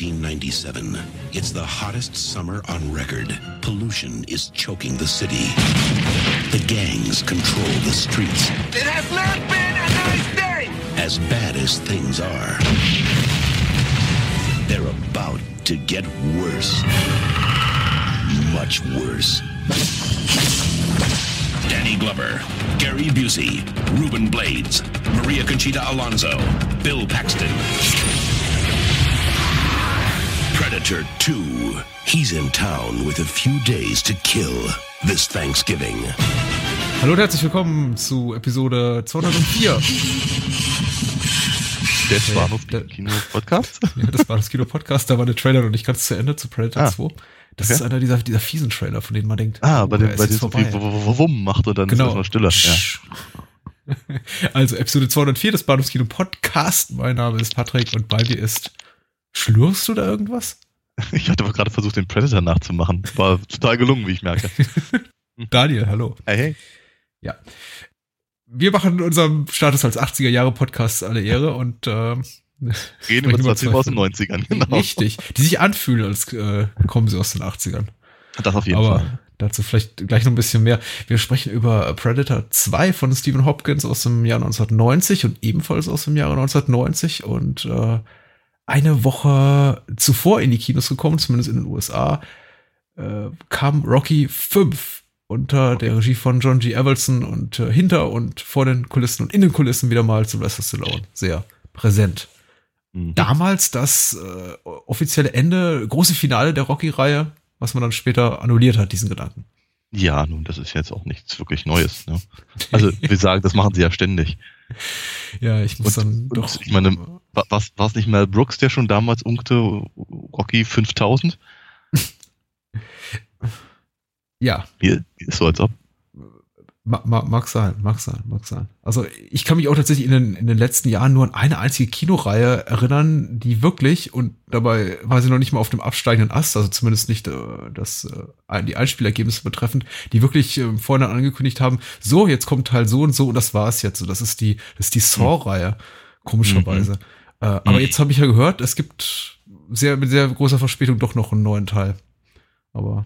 1997. It's the hottest summer on record. Pollution is choking the city. The gangs control the streets. It has not been a nice day. As bad as things are, they're about to get worse. Much worse. Danny Glover, Gary Busey, Ruben Blades, Maria Conchita Alonso, Bill Paxton. Predator 2. He's in town with a few days to kill this Thanksgiving. Hallo und herzlich willkommen zu Episode 204. Der Äh, Bahnhof Kino Podcast? Ja, das war das Kino-Podcast, da war der Trailer noch nicht ganz zu Ende zu Predator Ah, 2. Das okay. ist einer dieser, dieser fiesen Trailer, von denen man denkt, Ah, oh, bei er dem, ist bei dem so viel Wumm macht und dann ist Genau. erstmal stiller. Ja. Also Episode 204 des Bahnhofskino Podcast. Mein Name ist Patrick und bei dir ist. Schlürfst du da irgendwas? Ich hatte aber gerade versucht, den Predator nachzumachen. War total gelungen, wie ich merke. Daniel, hallo. Hey, hey. Ja. Wir machen unserem Status als 80er Jahre Podcast alle Ehre und ähm, Reden über über 20 aus den zwei 90ern, genau. richtig, die sich anfühlen, als äh, kommen sie aus den 80ern. Das auf jeden Aber Fall. dazu vielleicht gleich noch ein bisschen mehr. Wir sprechen über Predator 2 von Stephen Hopkins aus dem Jahr 1990 und ebenfalls aus dem Jahre 1990 und äh, eine Woche zuvor in die Kinos gekommen, zumindest in den USA, äh, kam Rocky 5 unter der Regie von John G. Evelson und äh, hinter und vor den Kulissen und in den Kulissen wieder mal Sylvester Stallone. Sehr präsent. Mhm. Damals das äh, offizielle Ende, große Finale der Rocky-Reihe, was man dann später annulliert hat, diesen Gedanken. Ja, nun, das ist jetzt auch nichts wirklich Neues. Ne? Also, wir sagen, das machen sie ja ständig. Ja, ich muss Und- dann doch. ich meine, Was, war es nicht Mel Brooks, der schon damals unkte Rocky 5000? ja, Hier, ist so als ob. ma, ma, mag sein, mag sein, mag sein. Also ich kann mich auch tatsächlich in den, in den letzten Jahren nur an eine einzige Kinoreihe erinnern, die wirklich, und dabei war sie noch nicht mal auf dem absteigenden Ast, also zumindest nicht äh, das, äh, die Einspielergebnisse betreffend, die wirklich äh, vorhin angekündigt haben, so, jetzt kommt Teil so und so und das war es jetzt. So, das ist die, das ist die Saw-Reihe, komischerweise. Äh, aber Mhm. jetzt habe ich ja gehört, es gibt sehr, mit sehr großer Verspätung doch noch einen neuen Teil. Aber,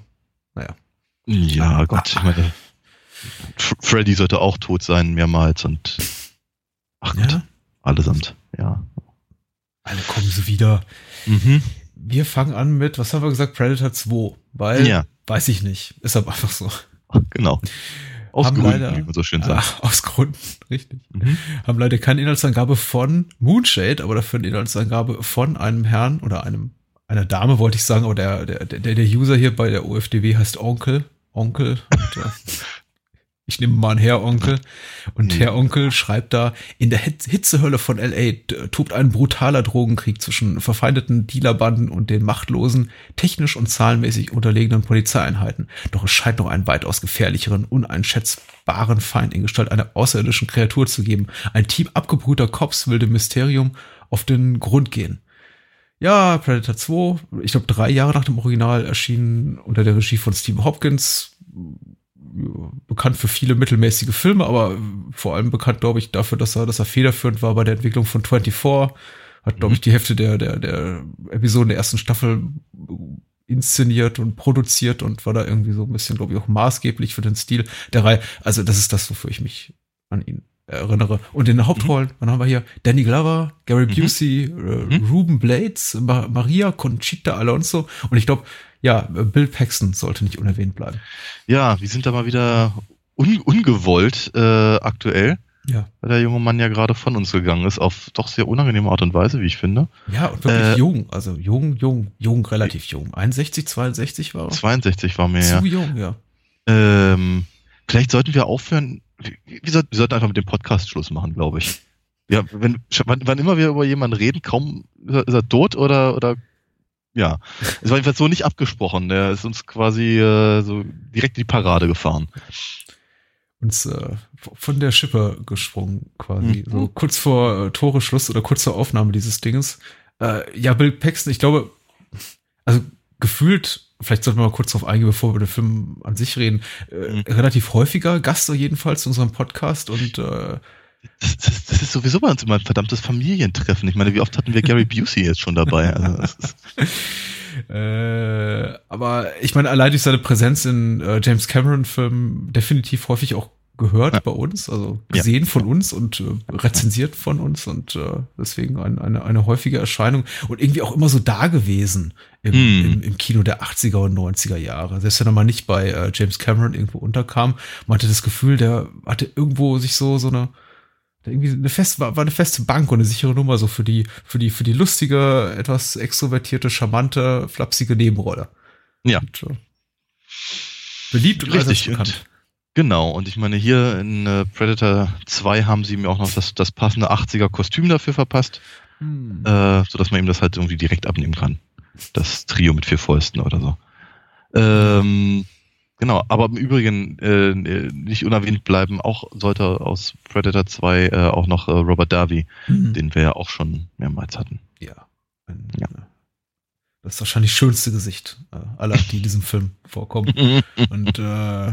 naja. Ja, Gott, ich meine, Freddy sollte auch tot sein, mehrmals und ach Gott, Ja? allesamt, ja. Alle kommen sie wieder. Mhm. Wir fangen an mit, was haben wir gesagt, Predator 2. Weil, Ja. weiß ich nicht. Ist aber einfach so. Genau. Aus Haben Gründen, leider- wie man so schön sagt. Ach, aus Gründen, richtig. Mhm. Haben leider keine Inhaltsangabe von Moonshade, aber dafür eine Inhaltsangabe von einem Herrn oder einem, einer Dame, wollte ich sagen, aber der, der, der, der User hier bei der OFDW heißt Onkel. Onkel. Äh, ich nehme mal einen Herr Onkel. Und Mhm. Herr Onkel schreibt da, in der Hit- Hitzehölle von LA d- tobt ein brutaler Drogenkrieg zwischen verfeindeten Dealerbanden und den machtlosen, technisch und zahlenmäßig unterlegenen Polizeieinheiten. Doch es scheint noch einen weitaus gefährlicheren, uneinschätzbaren Feind in Gestalt einer außerirdischen Kreatur zu geben. Ein Team abgebrühter Cops will dem Mysterium auf den Grund gehen. Ja, Predator 2, ich glaube drei Jahre nach dem Original erschienen unter der Regie von Stephen Hopkins. Bekannt für viele mittelmäßige Filme, aber vor allem bekannt, glaube ich, dafür, dass er, dass er federführend war bei der Entwicklung von 24. Hat, glaube ich, die Hälfte der, der, der Episoden der ersten Staffel inszeniert und produziert und war da irgendwie so ein bisschen, glaube ich, auch maßgeblich für den Stil der Reihe. Also, das ist das, wofür ich mich an ihn erinnere. Und in den Hauptrollen, wann haben wir hier? Danny Glover, Gary Mhm. Busey, äh, Ruben Blades, Ma Maria Conchita Alonso und ich glaube, ja, Bill Paxton sollte nicht unerwähnt bleiben. Ja, wir sind da mal wieder un ungewollt äh, aktuell, Ja. weil der junge Mann ja gerade von uns gegangen ist, auf doch sehr unangenehme Art und Weise, wie ich finde. Ja, und wirklich Äh, jung, also jung, jung, jung, relativ jung. 61, 62 war er. 62 war mir ja. Zu jung, ja. Ähm, vielleicht sollten wir aufhören. Wir, wir sollten einfach mit dem Podcast Schluss machen, glaube ich. Ja, wenn, wann, wann immer wir über jemanden reden, kaum ist er, ist er tot oder, oder ja, es war jedenfalls so nicht abgesprochen. Der ist uns quasi äh, so direkt in die Parade gefahren. Uns äh, von der Schippe gesprungen, quasi. Mhm. So kurz vor äh, Tore Schluss oder kurz zur Aufnahme dieses Dinges. Äh, ja, Bill Paxton, ich glaube, also gefühlt, vielleicht sollten wir mal kurz darauf eingehen, bevor wir über den Film an sich reden, äh, mhm. relativ häufiger Gast jedenfalls in unserem Podcast und äh, das, das, das, ist sowieso bei uns immer ein verdammtes Familientreffen. Ich meine, wie oft hatten wir Gary Busey jetzt schon dabei? Also äh, aber ich meine, allein durch seine Präsenz in äh, James Cameron-Filmen definitiv häufig auch gehört ja. bei uns, also gesehen ja. von uns und äh, rezensiert von uns und äh, deswegen ein, eine, eine häufige Erscheinung und irgendwie auch immer so da gewesen im, hm. im, im Kino der 80er und 90er Jahre. Selbst wenn er mal nicht bei äh, James Cameron irgendwo unterkam, man hatte das Gefühl, der hatte irgendwo sich so, so eine, irgendwie eine feste, war, war eine feste Bank und eine sichere Nummer so für die, für die, für die lustige, etwas extrovertierte, charmante, flapsige Nebenrolle. Ja. Und, äh, beliebt und Richtig, bekannt. Und, genau, und ich meine, hier in äh, Predator 2 haben sie mir auch noch das, das passende 80er Kostüm dafür verpasst, hm. äh, sodass man ihm das halt irgendwie direkt abnehmen kann. Das Trio mit vier Fäusten oder so. Ähm, Genau, aber im Übrigen äh, nicht unerwähnt bleiben, auch sollte aus Predator 2 äh, auch noch äh, Robert Darby, mhm. den wir ja auch schon mehrmals hatten. Ja. Ein, ja. Das ist wahrscheinlich das schönste Gesicht äh, aller, die in diesem Film vorkommen. Und äh,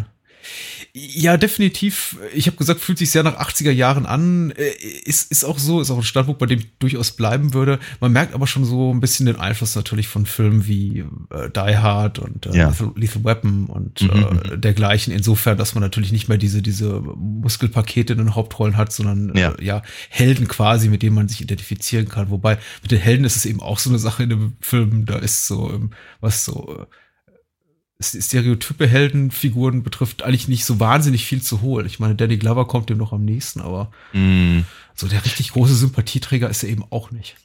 ja, definitiv. Ich habe gesagt, fühlt sich sehr nach 80er Jahren an. Äh, ist, ist auch so, ist auch ein Standpunkt, bei dem ich durchaus bleiben würde. Man merkt aber schon so ein bisschen den Einfluss natürlich von Filmen wie äh, Die Hard und äh, ja. Lethal Weapon und mhm. äh, mhm. dergleichen. Insofern, dass man natürlich nicht mehr diese, diese Muskelpakete in den Hauptrollen hat, sondern ja. Äh, ja, Helden quasi, mit denen man sich identifizieren kann. Wobei mit den Helden ist es eben auch so eine Sache in dem Film, da ist so, ähm, was so äh, Stereotype Heldenfiguren betrifft, eigentlich nicht so wahnsinnig viel zu holen. Ich meine, Danny Glover kommt dem noch am nächsten, aber mm. so der richtig große Sympathieträger ist er eben auch nicht.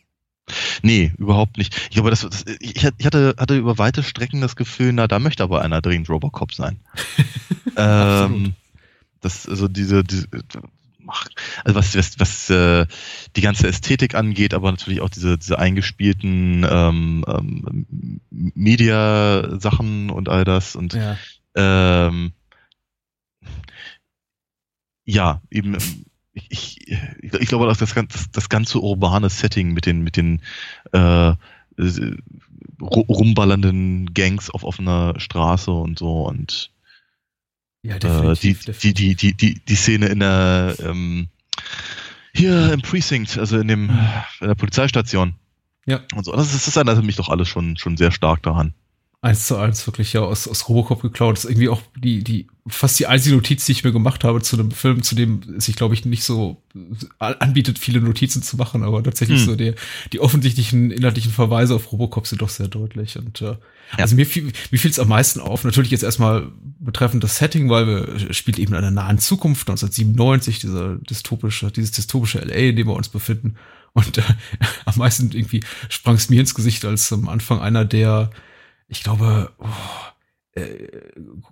Nee, überhaupt nicht. Ich glaube, das, das, ich hatte, hatte über weite Strecken das Gefühl, na, da möchte aber einer dringend Robocop sein. ähm, das, also diese, diese also was, was, was äh, die ganze Ästhetik angeht, aber natürlich auch diese, diese eingespielten ähm, ähm, Media-Sachen und all das. Und ja, ähm, ja eben ich, ich, ich glaube, dass das, das, das ganze urbane Setting mit den, mit den äh, rumballernden Gangs auf offener Straße und so und ja, äh, definitiv, äh, die, die, die, die, die Szene in der ähm, hier im Precinct, also in dem in der Polizeistation. Ja. Und so. Das, ist, das erinnert mich doch alles schon, schon sehr stark daran eins zu eins wirklich ja aus, aus Robocop geklaut. Das ist irgendwie auch die, die, fast die einzige Notiz, die ich mir gemacht habe zu einem Film, zu dem es sich, glaube ich, nicht so anbietet, viele Notizen zu machen, aber tatsächlich hm. so die, die offensichtlichen inhaltlichen Verweise auf Robocop sind doch sehr deutlich. Und äh, ja. also mir fiel mir fiel es am meisten auf, natürlich jetzt erstmal betreffend das Setting, weil wir spielt eben in einer nahen Zukunft, 1997, dieser dystopische, dieses dystopische LA, in dem wir uns befinden. Und äh, am meisten irgendwie sprang es mir ins Gesicht, als am Anfang einer der ich glaube, oh, äh,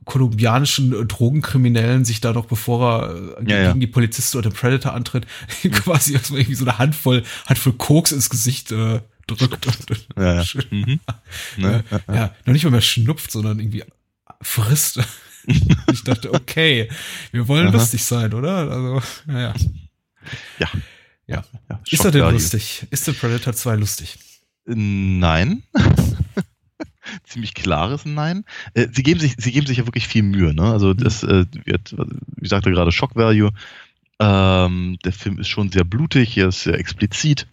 kolumbianischen äh, Drogenkriminellen sich da noch, bevor er äh, ja, gegen ja. die Polizisten oder den Predator antritt, quasi erstmal irgendwie so eine Handvoll, Handvoll Koks ins Gesicht äh, drückt. Und, ja, ja. Mhm. ja, ja, noch nicht mal mehr schnupft, sondern irgendwie frisst. ich dachte, okay, wir wollen Aha. lustig sein, oder? Also, naja. Ja. Ja. ja. Ist er denn lustig? Ist der Predator 2 lustig? Nein. ziemlich klares Nein. Äh, sie geben sich, sie geben sich ja wirklich viel Mühe, ne? Also mhm. das äh, wird, wie sagte gerade, Shock Value. Ähm, der Film ist schon sehr blutig, er ist sehr explizit.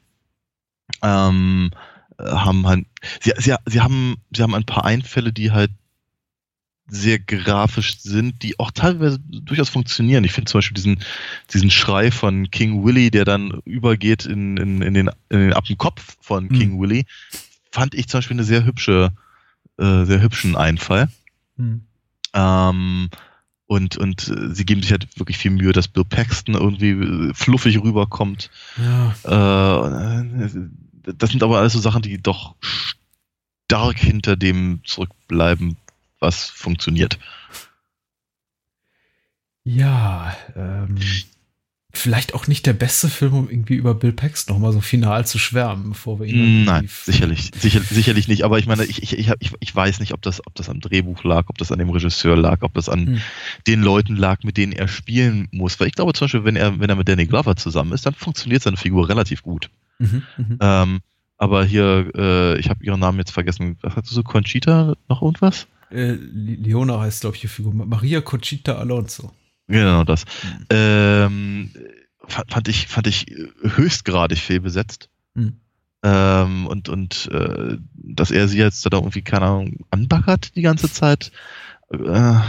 Ähm, haben halt, sie, sie, sie haben, sie haben ein paar Einfälle, die halt sehr grafisch sind, die auch teilweise durchaus funktionieren. Ich finde zum Beispiel diesen, diesen Schrei von King Willy, der dann übergeht in, in, in den, in den Appenkopf von mhm. King Willy, fand ich zum Beispiel eine sehr hübsche äh, sehr hübschen Einfall. Hm. Ähm, und, und äh, sie geben sich halt wirklich viel Mühe, dass Bill Paxton irgendwie äh, fluffig rüberkommt. Ja. Äh, das sind aber alles so Sachen, die doch stark hinter dem zurückbleiben, was funktioniert. Ja, ähm, vielleicht auch nicht der beste Film, um irgendwie über Bill Paxton nochmal so final zu schwärmen, bevor wir ihn. Nein, sicherlich, sicher, sicherlich nicht. Aber ich meine, ich, ich, ich, ich weiß nicht, ob das, ob das am Drehbuch lag, ob das an dem Regisseur lag, ob das an hm. den Leuten lag, mit denen er spielen muss. Weil ich glaube zum Beispiel, wenn er, wenn er mit Danny Glover zusammen ist, dann funktioniert seine Figur relativ gut. Mhm, mhm. ähm, aber hier, äh, ich habe ihren Namen jetzt vergessen. Was hast du so? Conchita? Noch irgendwas? Äh, Leona heißt, glaube ich, die Figur. Maria Conchita Alonso. Genau das. Mhm. Ähm, fand ich, fand ich höchstgradig fehlbesetzt. Mhm. Ähm, und und äh, dass er sie jetzt da irgendwie, keine Ahnung, anbaggert die ganze Zeit. Äh,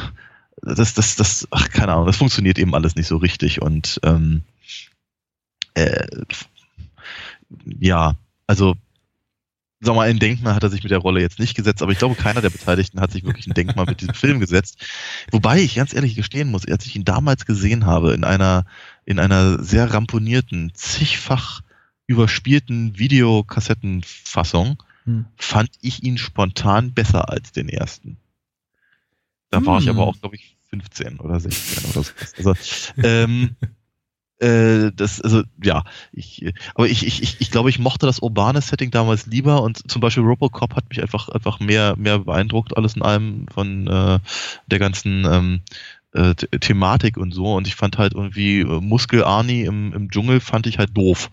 das, das, das, ach, keine Ahnung, das funktioniert eben alles nicht so richtig. Und ähm, äh, ja, also sag mal, ein Denkmal hat er sich mit der Rolle jetzt nicht gesetzt, aber ich glaube, keiner der Beteiligten hat sich wirklich ein Denkmal mit diesem Film gesetzt. Wobei ich ganz ehrlich gestehen muss, als ich ihn damals gesehen habe, in einer, in einer sehr ramponierten, zigfach überspielten Videokassettenfassung, hm. fand ich ihn spontan besser als den ersten. Da hm. war ich hm. aber auch, glaube ich, 15 oder 16 oder so. Also, ähm, äh, das, also ja, ich, aber ich, ich, ich, glaube, ich mochte das urbane Setting damals lieber und zum Beispiel Robocop hat mich einfach einfach mehr mehr beeindruckt alles in allem von äh, der ganzen ähm, äh, Thematik und so und ich fand halt irgendwie äh, Muskel Arnie im, im Dschungel fand ich halt doof.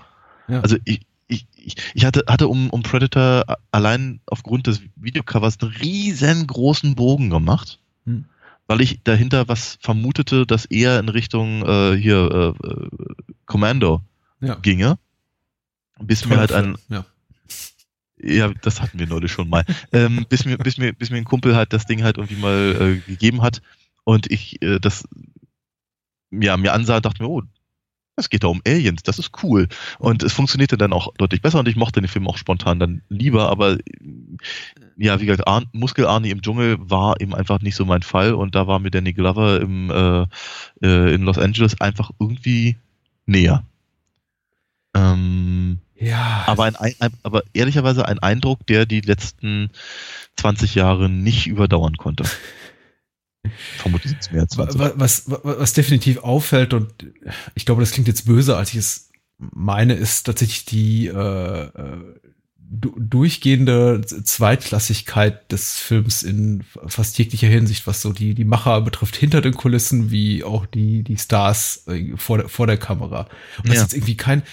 Ja. Also ich, ich, ich hatte, hatte um, um Predator allein aufgrund des Videocovers einen riesengroßen Bogen gemacht. Hm weil ich dahinter was vermutete, dass eher in Richtung äh, hier äh, äh Commando ja. ginge. Bis Toll mir halt ein. Ja. ja. das hatten wir neulich schon mal. ähm, bis, mir, bis, mir, bis mir ein Kumpel halt das Ding halt irgendwie mal äh, gegeben hat und ich äh, das ja, mir ansah und dachte mir, oh, es geht da um Aliens, das ist cool. Und es funktionierte dann auch deutlich besser und ich mochte den Film auch spontan dann lieber, aber ja, wie gesagt, Ar Muskel Arnie im Dschungel war eben einfach nicht so mein Fall und da war mir Danny Glover im, äh, äh, in Los Angeles einfach irgendwie näher. Ähm, ja. Aber, ein, ein, aber ehrlicherweise ein Eindruck, der die letzten 20 Jahre nicht überdauern konnte. Vermutlich sind es mehr als 20. Was, was, was definitiv auffällt, und ich glaube, das klingt jetzt böse, als ich es meine, ist tatsächlich die äh, äh durchgehende Zweitklassigkeit des Films in fast jeglicher Hinsicht, was so die, die Macher betrifft, hinter den Kulissen, wie auch die, die Stars äh, vor der, vor der Kamera. Und das ja. ist jetzt irgendwie kein,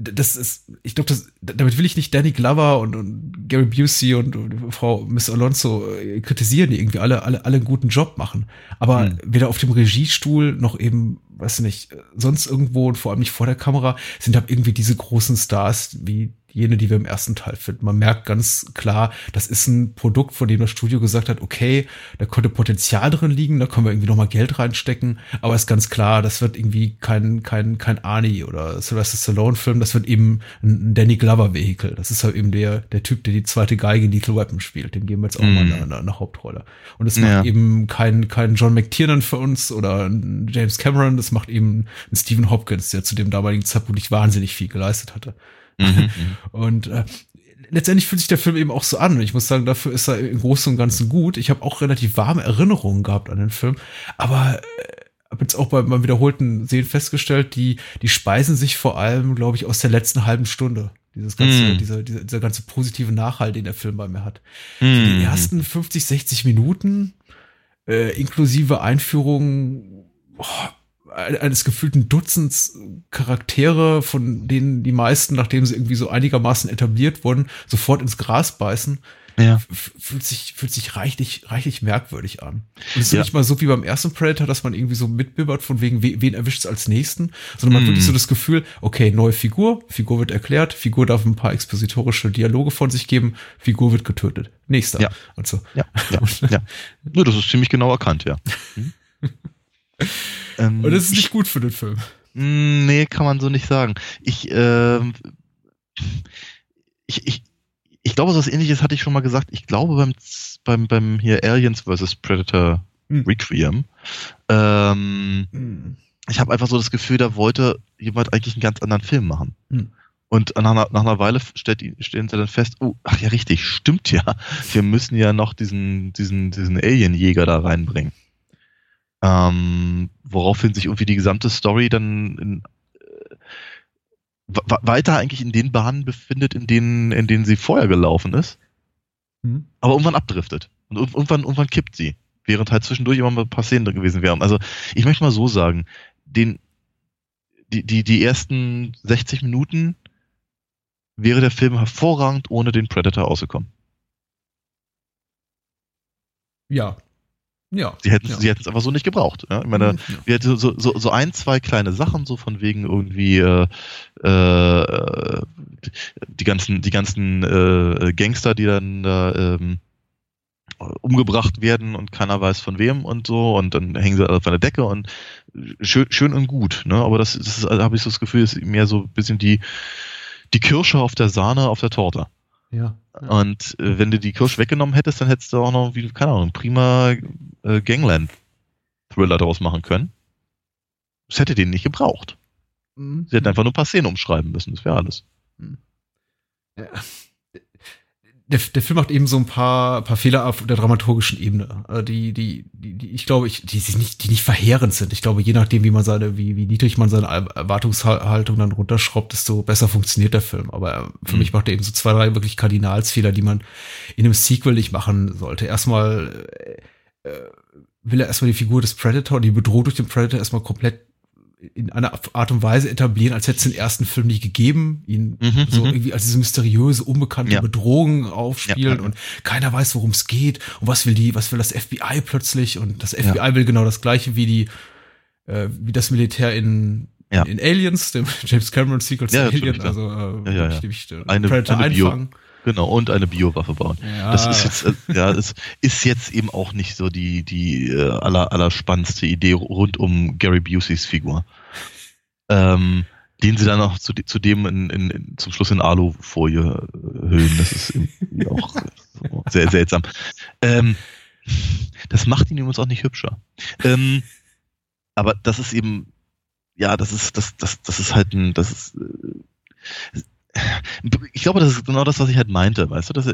das ist, ich glaube, das, damit will ich nicht Danny Glover und, und Gary Busey und, und, Frau Miss Alonso äh, kritisieren, die irgendwie alle, alle, alle einen guten Job machen. Aber hm. weder auf dem Regiestuhl noch eben, weiß nicht, sonst irgendwo und vor allem nicht vor der Kamera sind da irgendwie diese großen Stars wie jene, die wir im ersten Teil finden. Man merkt ganz klar, das ist ein Produkt, von dem das Studio gesagt hat, okay, da könnte Potenzial drin liegen, da können wir irgendwie nochmal Geld reinstecken, aber ist ganz klar, das wird irgendwie kein, kein, kein Arnie oder Sylvester Stallone Film, das wird eben ein Danny Glover Vehikel. Das ist halt eben der, der Typ, der die zweite Geige in Lethal Weapon spielt. Dem geben wir jetzt auch mm. mal eine, eine, Hauptrolle. Und es ja. macht eben kein, kein John McTiernan für uns oder ein James Cameron, das macht eben ein Stephen Hopkins, der zu dem damaligen Zeitpunkt wahnsinnig viel geleistet hatte. Mhm, mhm, und äh, letztendlich fühlt sich der Film eben auch so an. Ich muss sagen, dafür ist er im Großen und Ganzen gut. Ich habe auch relativ warme Erinnerungen gehabt an den Film, aber äh, habe jetzt auch bei meinem wiederholten Sehen festgestellt, die die speisen sich vor allem, glaube ich, aus der letzten halben Stunde. Dieses ganze, mm. dieser, dieser, dieser ganze positive Nachhalt, den der Film bei mir hat. Mm. Die ersten 50, 60 Minuten äh, inklusive Einführung oh, eines gefühlten Dutzends Charaktere, von denen die meisten, nachdem sie irgendwie so einigermaßen etabliert wurden, sofort ins Gras beißen. Ja. Fühlt sich, fühlt sich reichlich, reichlich merkwürdig an. Und es ist ja. nicht mal so wie beim ersten Predator, dass man irgendwie so mitbibbert, von wegen, wen erwischt es als nächsten, sondern man mm. hat wirklich so das Gefühl, okay, neue Figur, Figur wird erklärt, Figur darf ein paar expositorische Dialoge von sich geben, Figur wird getötet. Nächster. Ja. Und so. Ja, ja, ja. Nur, das ist ziemlich genau erkannt, ja. Mhm. Ähm, Und das ist nicht gut für den Film. Mm, nee, kann man so nicht sagen. Ich, äh, ich, ich, ich glaube, so was ähnliches hatte ich schon mal gesagt. Ich glaube beim, beim, beim hier Aliens vs. Predator hm. Requiem, ähm, hm. ich habe einfach so das Gefühl, da wollte jemand eigentlich einen ganz anderen Film machen. Hm. Und nach einer, nach einer Weile stellt, stellen sie dann fest, oh, ach ja, richtig, stimmt ja. Wir müssen ja noch diesen, diesen, diesen Alienjäger da reinbringen. Ähm, woraufhin sich irgendwie die gesamte Story dann in, weiter eigentlich in den Bahnen befindet, in denen, in denen sie vorher gelaufen ist, mhm. aber irgendwann abdriftet. Und irgendwann, irgendwann kippt sie. Während halt zwischendurch immer mal ein paar Szenen gewesen wären. Also, ich möchte mal so sagen, den, die, die, die ersten 60 Minuten wäre der Film hervorragend ohne den Predator ausgekommen. Ja, ja. Sie hätten ja. sie hätten es einfach so nicht gebraucht. Ja? Ich meine, mhm, ja. wir hätten so, so, so ein, zwei kleine Sachen, so von wegen irgendwie äh, äh, die ganzen, die ganzen äh, Gangster, die dann da ähm, umgebracht werden und keiner weiß von wem und so und dann hängen sie auf einer Decke und schön, schön und gut, ne? Aber das, das ist, also habe ich so das Gefühl, ist mehr so ein bisschen die, die Kirsche auf der Sahne auf der Torte. Ja. Und äh, wenn du die Kirsch weggenommen hättest, dann hättest du auch noch, wie, keine Ahnung, prima äh, Gangland-Thriller daraus machen können. Das hätte den nicht gebraucht. Mhm. Sie hätten einfach nur ein paar Szenen umschreiben müssen, das wäre alles. Mhm. Ja der, der Film macht eben so ein paar, paar Fehler auf der dramaturgischen Ebene, äh, die, die, die, die ich glaube, ich, die, die nicht, die nicht verheerend sind. Ich glaube, je nachdem, wie man seine, wie, wie niedrig man seine Erwartungshaltung dann runterschraubt, desto besser funktioniert der Film. Aber äh, für mhm. mich macht er eben so zwei, drei wirklich Kardinalsfehler, die man in einem Sequel nicht machen sollte. Erstmal äh will er erstmal die Figur des Predator, die Bedrohung durch den Predator erstmal komplett in einer Art und Weise etablieren, als hätte es den ersten Film nicht gegeben, ihn mhm, so mhm. irgendwie als diese mysteriöse, unbekannte ja. Bedrohung aufspielen ja, und keiner weiß, worum es geht und was will die, was will das FBI plötzlich und das FBI will genau das gleiche wie die, äh, wie das Militär in, in, Aliens, dem James Cameron Sequel ja, Alien, also äh, ja, ja, ja. Ich, äh, eine, Predator eine einfangen. Bio Genau, und eine Biowaffe bauen. Ja. Das ist jetzt, äh, ja, das ist jetzt eben auch nicht so die, die äh, aller, aller spannendste Idee rund um Gary Buseys Figur. Ähm, den sie dann auch zu, zudem in, in, in, zum Schluss in Alufolie äh, hüllen. Das ist auch sehr seltsam. Ähm, das macht ihn übrigens auch nicht hübscher. Ähm, aber das ist eben, ja, das ist, das, das, das ist halt ein, das ist, äh, ich glaube, das ist genau das, was ich halt meinte, weißt du, dass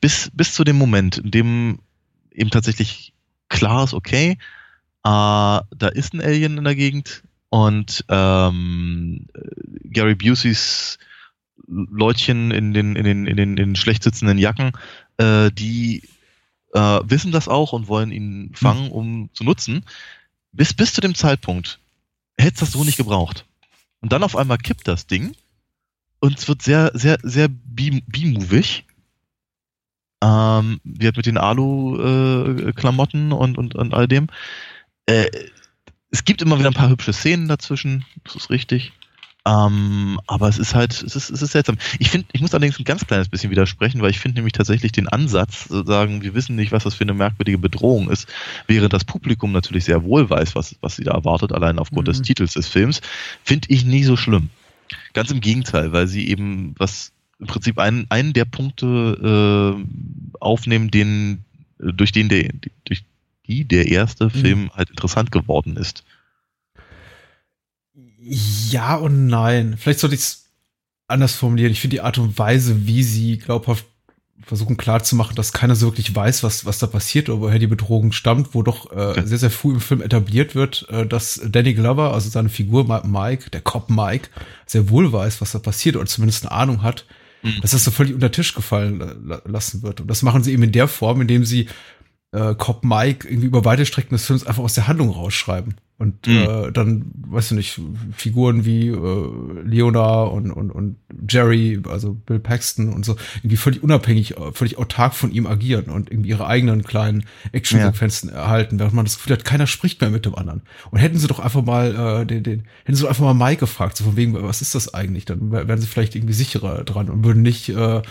bis, bis zu dem Moment, in dem eben tatsächlich klar ist, okay, äh, da ist ein Alien in der Gegend und ähm, Gary Buseys Leutchen in den, in den, in den, in den schlecht sitzenden Jacken, äh, die äh, wissen das auch und wollen ihn fangen, um zu nutzen. Bis, bis zu dem Zeitpunkt hätte es das so nicht gebraucht. Und dann auf einmal kippt das Ding und es wird sehr, sehr, sehr B-movig. Ähm, wird mit den Alu-Klamotten äh, und, und, und all dem. Äh, es gibt immer wieder ein paar hübsche Szenen dazwischen, das ist richtig. Ähm, aber es ist halt, es ist, es ist seltsam. Ich finde, ich muss allerdings ein ganz kleines bisschen widersprechen, weil ich finde nämlich tatsächlich den Ansatz, sagen, wir wissen nicht, was das für eine merkwürdige Bedrohung ist, während das Publikum natürlich sehr wohl weiß, was, was sie da erwartet, allein aufgrund mhm. des Titels des Films, finde ich nie so schlimm. Ganz im Gegenteil, weil sie eben was im Prinzip einen, einen der Punkte äh, aufnehmen, den, durch den der, durch die der erste mhm. Film halt interessant geworden ist. Ja und nein. Vielleicht sollte ich es anders formulieren. Ich finde die Art und Weise, wie sie glaubhaft versuchen klarzumachen, dass keiner so wirklich weiß, was, was da passiert oder woher die Bedrohung stammt, wo doch äh, sehr, sehr früh im Film etabliert wird, äh, dass Danny Glover, also seine Figur Mike, der Cop Mike, sehr wohl weiß, was da passiert oder zumindest eine Ahnung hat, mhm. dass das so völlig unter Tisch gefallen lassen wird. Und das machen sie eben in der Form, indem sie äh, Cop Mike irgendwie über weite Strecken des Films einfach aus der Handlung rausschreiben. Und mhm. äh, dann, weißt du nicht, Figuren wie äh, Leona und, und, und Jerry, also Bill Paxton und so, irgendwie völlig unabhängig, völlig autark von ihm agieren und irgendwie ihre eigenen kleinen Actionsequenzen ja. erhalten, während man das Gefühl hat, keiner spricht mehr mit dem anderen. Und hätten sie doch einfach mal äh, den, den, hätten sie doch einfach mal Mike gefragt, so von wegen, was ist das eigentlich? Dann wären sie vielleicht irgendwie sicherer dran und würden nicht äh,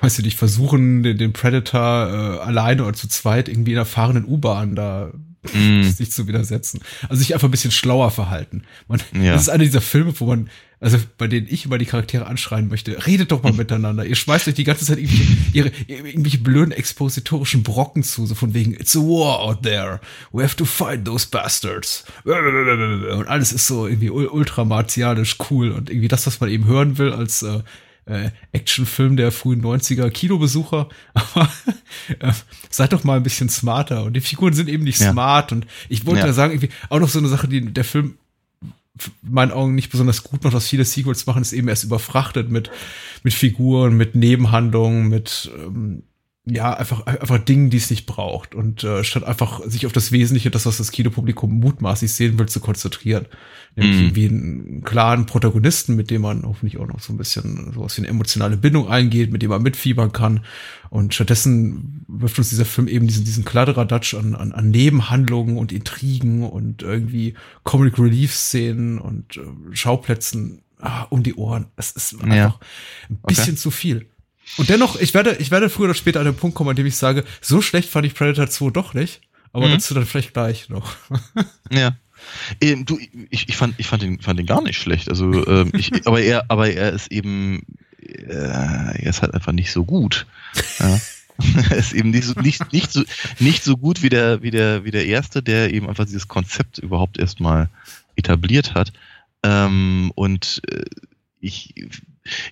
weißt du, nicht versuchen, den, den Predator äh, alleine oder zu zweit irgendwie in der fahrenden U-Bahn da mm. sich zu widersetzen. Also sich einfach ein bisschen schlauer verhalten. Man, ja. Das ist einer dieser Filme, wo man, also bei denen ich immer die Charaktere anschreien möchte, redet doch mal miteinander. Ihr schmeißt euch die ganze Zeit irgendwelche, ihre, irgendwelche blöden expositorischen Brocken zu, so von wegen, it's a war out there. We have to fight those bastards. Und alles ist so irgendwie ultramartialisch cool und irgendwie das, was man eben hören will als äh, äh, Actionfilm der frühen 90er Kinobesucher. Aber äh, seid doch mal ein bisschen smarter. Und die Figuren sind eben nicht ja. smart. Und ich wollte ja. sagen, irgendwie auch noch so eine Sache, die der Film in meinen Augen nicht besonders gut macht, was viele Sequels machen, ist eben erst überfrachtet mit, mit Figuren, mit Nebenhandlungen, mit ähm, ja, einfach, einfach Dingen, die es nicht braucht. Und äh, statt einfach sich auf das Wesentliche, das, was das Kinopublikum mutmaßlich sehen will, zu konzentrieren. Nämlich Mhm. irgendwie einen klaren Protagonisten, mit dem man hoffentlich auch noch so ein bisschen sowas wie eine emotionale Bindung eingeht, mit dem man mitfiebern kann. Und stattdessen wirft uns dieser Film eben diesen, diesen Kladderadatsch an, an, an Nebenhandlungen und Intrigen und irgendwie Comic Relief Szenen und äh, Schauplätzen ah, um die Ohren. Es ist einfach Ja. ein bisschen zu viel. Und dennoch, ich werde, ich werde früher oder später an den Punkt kommen, an dem ich sage, so schlecht fand ich Predator 2 doch nicht. Aber Mhm. dazu dann vielleicht gleich noch. Ja. Ähm, du, ich, ich fand, ich fand ihn, fand ihn gar nicht schlecht. Also, ähm, ich, aber er, aber er ist eben, äh, er ist halt einfach nicht so gut. Ja. er ist eben nicht so, nicht, nicht so, nicht so gut wie der, wie der, wie der erste, der eben einfach dieses Konzept überhaupt erstmal etabliert hat. Ähm, und äh, ich,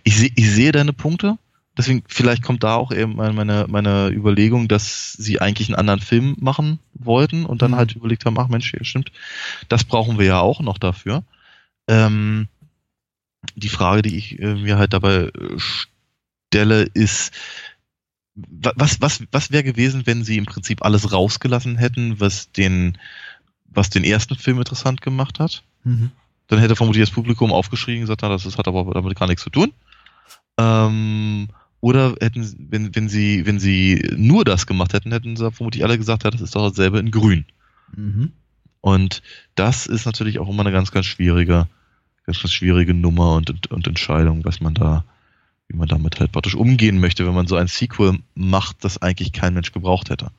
ich, seh, ich sehe deine Punkte. Deswegen, vielleicht kommt da auch eben meine, meine Überlegung, dass sie eigentlich einen anderen Film machen wollten und dann Mhm. halt überlegt haben, ach Mensch, ja, stimmt, das brauchen wir ja auch noch dafür. Ähm, die Frage, die ich äh, mir halt dabei äh, stelle, ist, wa- was, was, was wäre gewesen, wenn sie im Prinzip alles rausgelassen hätten, was den, was den ersten Film interessant gemacht hat? dann hätte vermutlich das Publikum aufgeschrien und gesagt, na, das hat aber damit gar nichts zu tun. Ähm, oder hätten, wenn, wenn sie, wenn sie nur das gemacht hätten, hätten sie vermutlich alle gesagt, ja, das ist doch dasselbe in Grün. Mhm. Und das ist natürlich auch immer eine ganz, ganz schwierige, ganz, ganz schwierige Nummer und, und, und Entscheidung, was man da, wie man damit halt praktisch umgehen möchte, wenn man so ein Sequel macht, das eigentlich kein Mensch gebraucht hätte.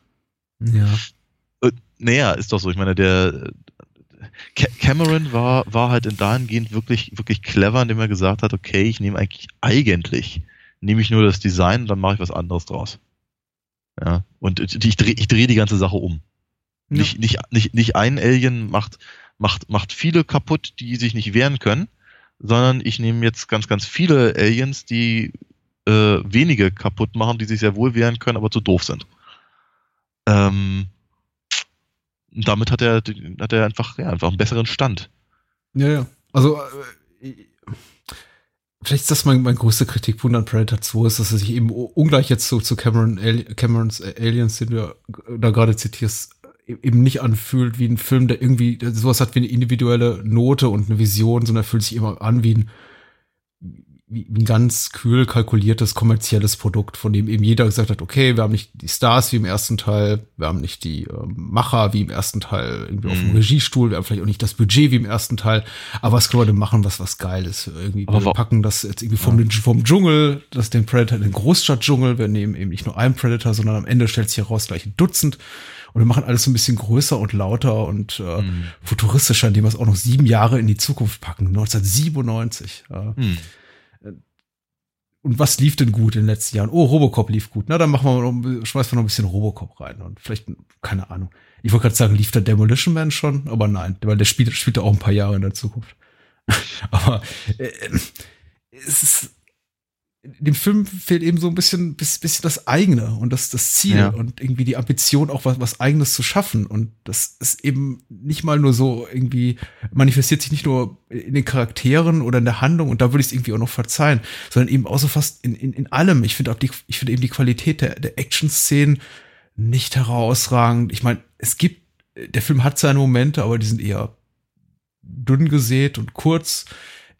Ja. Äh, naja, ist doch so. Ich meine, der Ca- Cameron war, war halt in dahingehend wirklich, wirklich clever, indem er gesagt hat, okay, ich nehme eigentlich, eigentlich nehme ich nur das Design dann mache ich was anderes draus. Ja. Und ich drehe ich dreh die ganze Sache um. Ja. Nicht, nicht, nicht, nicht ein Alien macht, macht, macht viele kaputt, die sich nicht wehren können, sondern ich nehme jetzt ganz, ganz viele Aliens, die äh, wenige kaputt machen, die sich sehr wohl wehren können, aber zu doof sind. Ähm, damit hat er, hat er einfach, ja, einfach einen besseren Stand. Ja, ja. Also, äh, vielleicht ist das mein, mein größter Kritikpunkt an Predator 2, ist, dass er sich eben ungleich jetzt so zu Cameron, Ali- Camerons Aliens, den du da gerade zitierst, e- eben nicht anfühlt wie ein Film, der irgendwie sowas hat wie eine individuelle Note und eine Vision, sondern er fühlt sich immer an wie ein, ein ganz kühl kalkuliertes kommerzielles Produkt, von dem eben jeder gesagt hat, okay, wir haben nicht die Stars wie im ersten Teil, wir haben nicht die ähm, Macher wie im ersten Teil irgendwie auf dem Mhm. Regiestuhl, wir haben vielleicht auch nicht das Budget wie im ersten Teil, aber was können wir denn machen, was was geil ist? Irgendwie Aber wir packen das jetzt irgendwie vom, vom Dschungel, das den Predator in den Großstadtdschungel, wir nehmen eben nicht nur einen Predator, sondern am Ende stellt sich heraus gleich ein Dutzend und wir machen alles so ein bisschen größer und lauter und äh, Mhm. futuristischer, indem wir es auch noch sieben Jahre in die Zukunft packen, 1997. Äh, Hm. Und was lief denn gut in den letzten Jahren? Oh, Robocop lief gut. Na, dann machen wir noch, schmeißen wir noch ein bisschen Robocop rein und vielleicht, keine Ahnung. Ich wollte gerade sagen, lief der Demolition Man schon, aber nein, weil der spielt, spielt auch ein paar Jahre in der Zukunft. aber äh, es ist, dem Film fehlt eben so ein bisschen, bis- bisschen das eigene und das, das Ziel Ja. und irgendwie die Ambition, auch was, was eigenes zu schaffen. Und das ist eben nicht mal nur so irgendwie, manifestiert sich nicht nur in den Charakteren oder in der Handlung, und da würde ich es irgendwie auch noch verzeihen, sondern eben auch so fast in, in, in allem. Ich finde auch die, ich finde eben die Qualität der, der Action-Szenen nicht herausragend. Ich meine, es gibt, der Film hat seine Momente, aber die sind eher dünn gesät und kurz.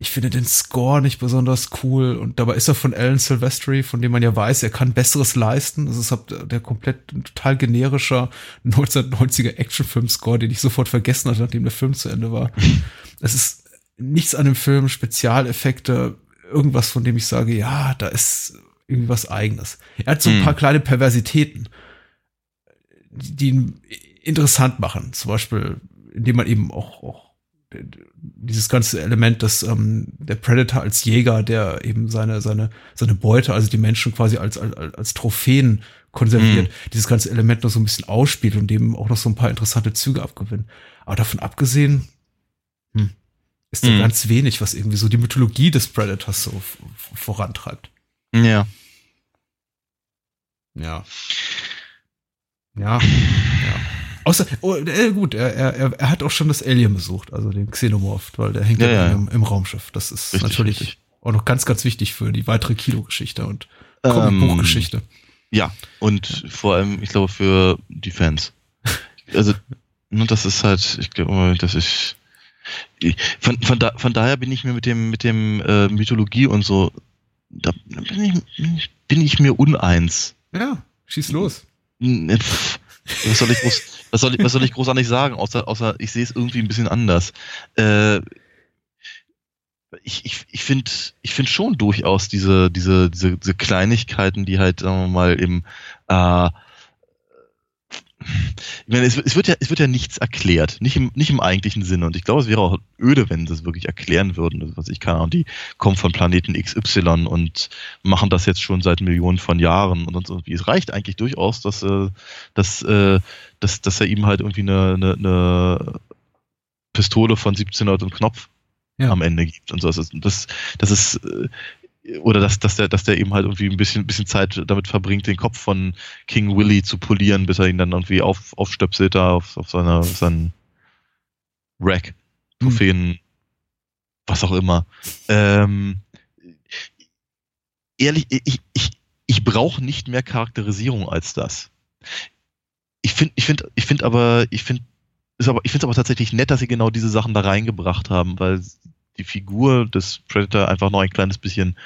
Ich finde den Score nicht besonders cool und dabei ist er von Alan Silvestri, von dem man ja weiß, er kann Besseres leisten. Das ist der komplett total generischer 1990er Actionfilm-Score, den ich sofort vergessen hatte, nachdem der Film zu Ende war. Es ist nichts an dem Film, Spezialeffekte, irgendwas, von dem ich sage, ja, da ist irgendwie was Eigenes. Er hat so ein Hm. paar kleine Perversitäten, die die ihn interessant machen. Zum Beispiel, indem man eben auch, auch dieses ganze Element, dass ähm, der Predator als Jäger, der eben seine, seine, seine Beute, also die Menschen quasi als, als, als Trophäen konserviert, dieses ganze Element noch so ein bisschen ausspielt und dem auch noch so ein paar interessante Züge abgewinnt. Aber davon abgesehen, hm, ist da Mhm. ganz wenig, was irgendwie so die Mythologie des Predators so vorantreibt. Ja. Ja. Ja, ja. Außer, oh, äh, gut, er, er, er hat auch schon das Alien besucht, also den Xenomorph, weil der hängt ja, ja, ja. Im, im, Raumschiff. Das ist richtig, natürlich richtig. auch noch ganz, ganz wichtig für die weitere Kinogeschichte und Comicbuchgeschichte. Ähm, ja, und vor allem, ich glaube, für die Fans. Also, ne, das ist halt, ich glaube, dass ich von, von, da, von daher bin ich mir mit dem, mit dem äh, Mythologie und so, da bin ich, bin ich mir uneins. Ja, schieß los. Was soll ich groß, was soll ich, was soll ich großartig sagen, außer, außer ich sehe es irgendwie ein bisschen anders. Äh, ich, ich, ich finde ich find schon durchaus diese, diese, diese, diese Kleinigkeiten, die halt, sagen wir mal, im äh, ich meine, es, es, wird ja, es wird ja nichts erklärt, nicht im, nicht im eigentlichen Sinne. Und ich glaube, es wäre auch öde, wenn sie es wirklich erklären würden. Was ich kann, und die kommen von Planeten XY und machen das jetzt schon seit Millionen von Jahren und irgendwie. Es reicht eigentlich durchaus, dass, äh, dass, äh, dass, dass er ihm halt irgendwie eine, eine, eine Pistole von 1700 und Knopf ja. am Ende gibt und so. Das ist, das, das ist äh, oder dass, dass der, dass der eben halt irgendwie ein bisschen, bisschen Zeit damit verbringt, den Kopf von King Willy zu polieren, bis er ihn dann irgendwie auf, aufstöpselt da auf, auf seiner, auf seinen Rack, Trophäen, hm. was auch immer. Ähm, ehrlich, ich, ich, ich brauche nicht mehr Charakterisierung als das. Ich finde, ich finde, ich finde aber, ich finde, ist aber, ich finde es aber tatsächlich nett, dass sie genau diese Sachen da reingebracht haben, weil die Figur des Predator einfach noch ein kleines bisschen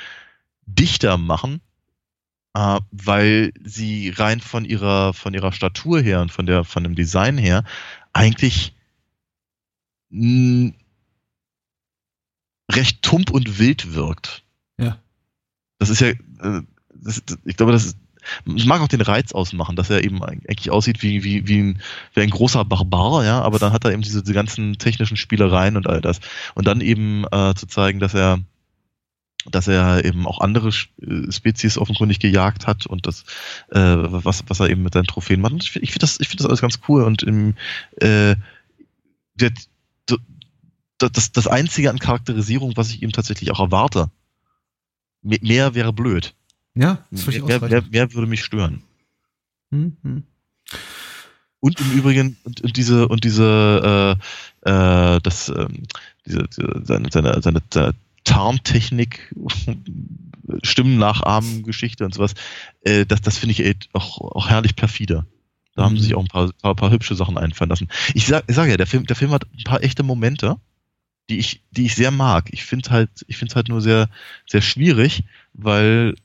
dichter machen, äh, weil sie rein von ihrer, von ihrer Statur her und von der, von dem Design her eigentlich recht tump und wild wirkt. Ja. Das ist ja, äh, das, ich glaube, das ist, es mag auch den Reiz ausmachen, dass er eben eigentlich aussieht wie, wie, wie, ein, wie ein großer Barbar, ja, aber dann hat er eben diese, diese ganzen technischen Spielereien und all das. Und dann eben äh, zu zeigen, dass er dass er eben auch andere äh, Spezies offenkundig gejagt hat und das, äh, was, was er eben mit seinen Trophäen macht. Und ich finde das, ich das alles ganz cool und im, äh, der, das, das Einzige an Charakterisierung, was ich ihm tatsächlich auch erwarte, mehr wäre blöd. Ja, das wer, wer, wer, wer würde mich stören? Mhm. Und im Übrigen, und, und diese, und diese, äh, äh, das, ähm, diese, seine, seine, seine, seine Tarntechnik, Stimmen nachahmen, Geschichte und sowas, äh, das, das finde ich ey, auch, auch herrlich perfide. Da mhm. haben sie sich auch ein paar, paar, paar hübsche Sachen einfallen lassen. Ich sag, ich sag ja, der Film, der Film hat ein paar echte Momente, die ich, die ich sehr mag. Ich finde halt, ich finde es halt nur sehr, sehr schwierig, weil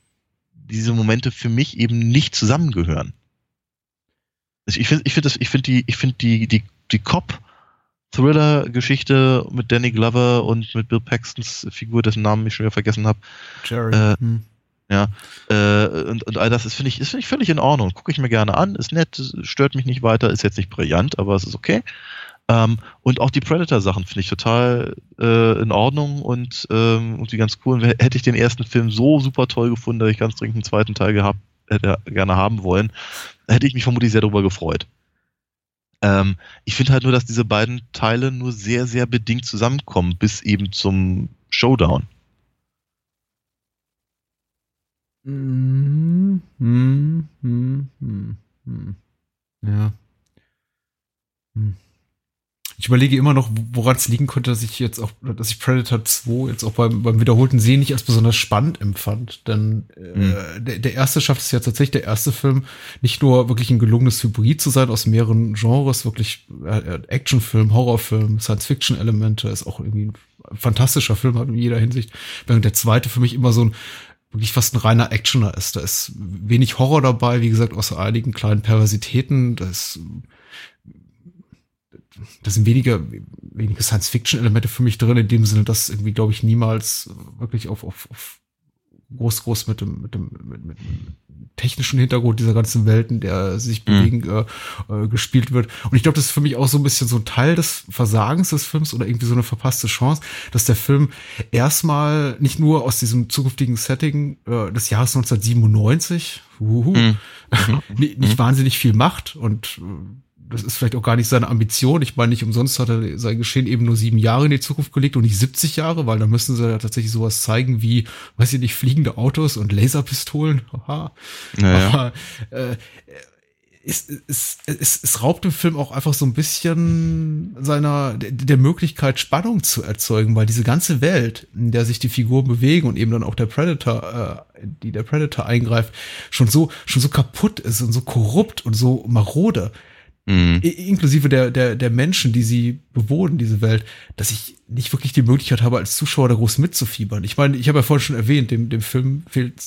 diese Momente für mich eben nicht zusammengehören. Also ich finde, ich finde das, ich finde die, ich finde die, die, die Cop Thriller-Geschichte mit Danny Glover und mit Bill Paxtons Figur, dessen Namen ich schon wieder vergessen habe. Jerry. Äh, hm. Ja, äh, und, und all das ist, finde ich, ist, finde ich völlig in Ordnung. Gucke ich mir gerne an, ist nett, stört mich nicht weiter, ist jetzt nicht brillant, aber es ist okay. Ähm, und auch die Predator-Sachen finde ich total äh, in Ordnung und ähm, irgendwie ganz cool. Hätte ich den ersten Film so super toll gefunden, dass ich ganz dringend einen zweiten Teil gehabt hätte gerne haben wollen, hätte ich mich vermutlich sehr darüber gefreut. Ähm, ich finde halt nur, dass diese beiden Teile nur sehr, sehr bedingt zusammenkommen, bis eben zum Showdown. Mm, mm, mm, mm, mm. Ja. Hm. Ich überlege immer noch, woran es liegen könnte, dass ich jetzt auch, dass ich Predator 2 jetzt auch beim, beim wiederholten Sehen nicht als besonders spannend empfand. Denn äh, mhm. der, der erste schafft es ja tatsächlich, der erste Film, nicht nur wirklich ein gelungenes Hybrid zu sein aus mehreren Genres, wirklich äh, Actionfilm, Horrorfilm, Science-Fiction-Elemente, ist auch irgendwie ein fantastischer Film in jeder Hinsicht. Während der zweite für mich immer so ein wirklich fast ein reiner Actioner ist. Da ist wenig Horror dabei, wie gesagt, außer einigen kleinen Perversitäten. Da ist da sind weniger, wenige Science-Fiction-Elemente für mich drin, in dem Sinne, dass irgendwie, glaube ich, niemals wirklich auf, auf, auf groß, groß mit dem, mit dem, mit, mit, technischen Hintergrund dieser ganzen Welten, der sich mhm. bewegen, mhm. äh, äh, gespielt wird. Und ich glaube, das ist für mich auch so ein bisschen so ein Teil des Versagens des Films oder irgendwie so eine verpasste Chance, dass der Film erstmal nicht nur aus diesem zukünftigen Setting äh, des Jahres 1997, uhuhu, mhm. nicht, nicht mhm. wahnsinnig viel macht und äh, das ist vielleicht auch gar nicht seine Ambition. Ich meine, nicht umsonst hat er sein Geschehen eben nur sieben Jahre in die Zukunft gelegt und nicht 70 Jahre, weil da müssen sie ja tatsächlich sowas zeigen wie, weiß ich nicht, fliegende Autos und Laserpistolen. Haha. Naja. Aber äh, es, es, es, es raubt dem Film auch einfach so ein bisschen seiner der, der Möglichkeit, Spannung zu erzeugen, weil diese ganze Welt, in der sich die Figuren bewegen und eben dann auch der Predator, äh, die der Predator eingreift, schon so, schon so kaputt ist und so korrupt und so marode. Mhm. Inklusive der, der, der Menschen, die sie bewohnen, diese Welt, dass ich nicht wirklich die Möglichkeit habe, als Zuschauer da groß mitzufiebern. Ich meine, ich habe ja vorhin schon erwähnt, dem, dem Film fehlt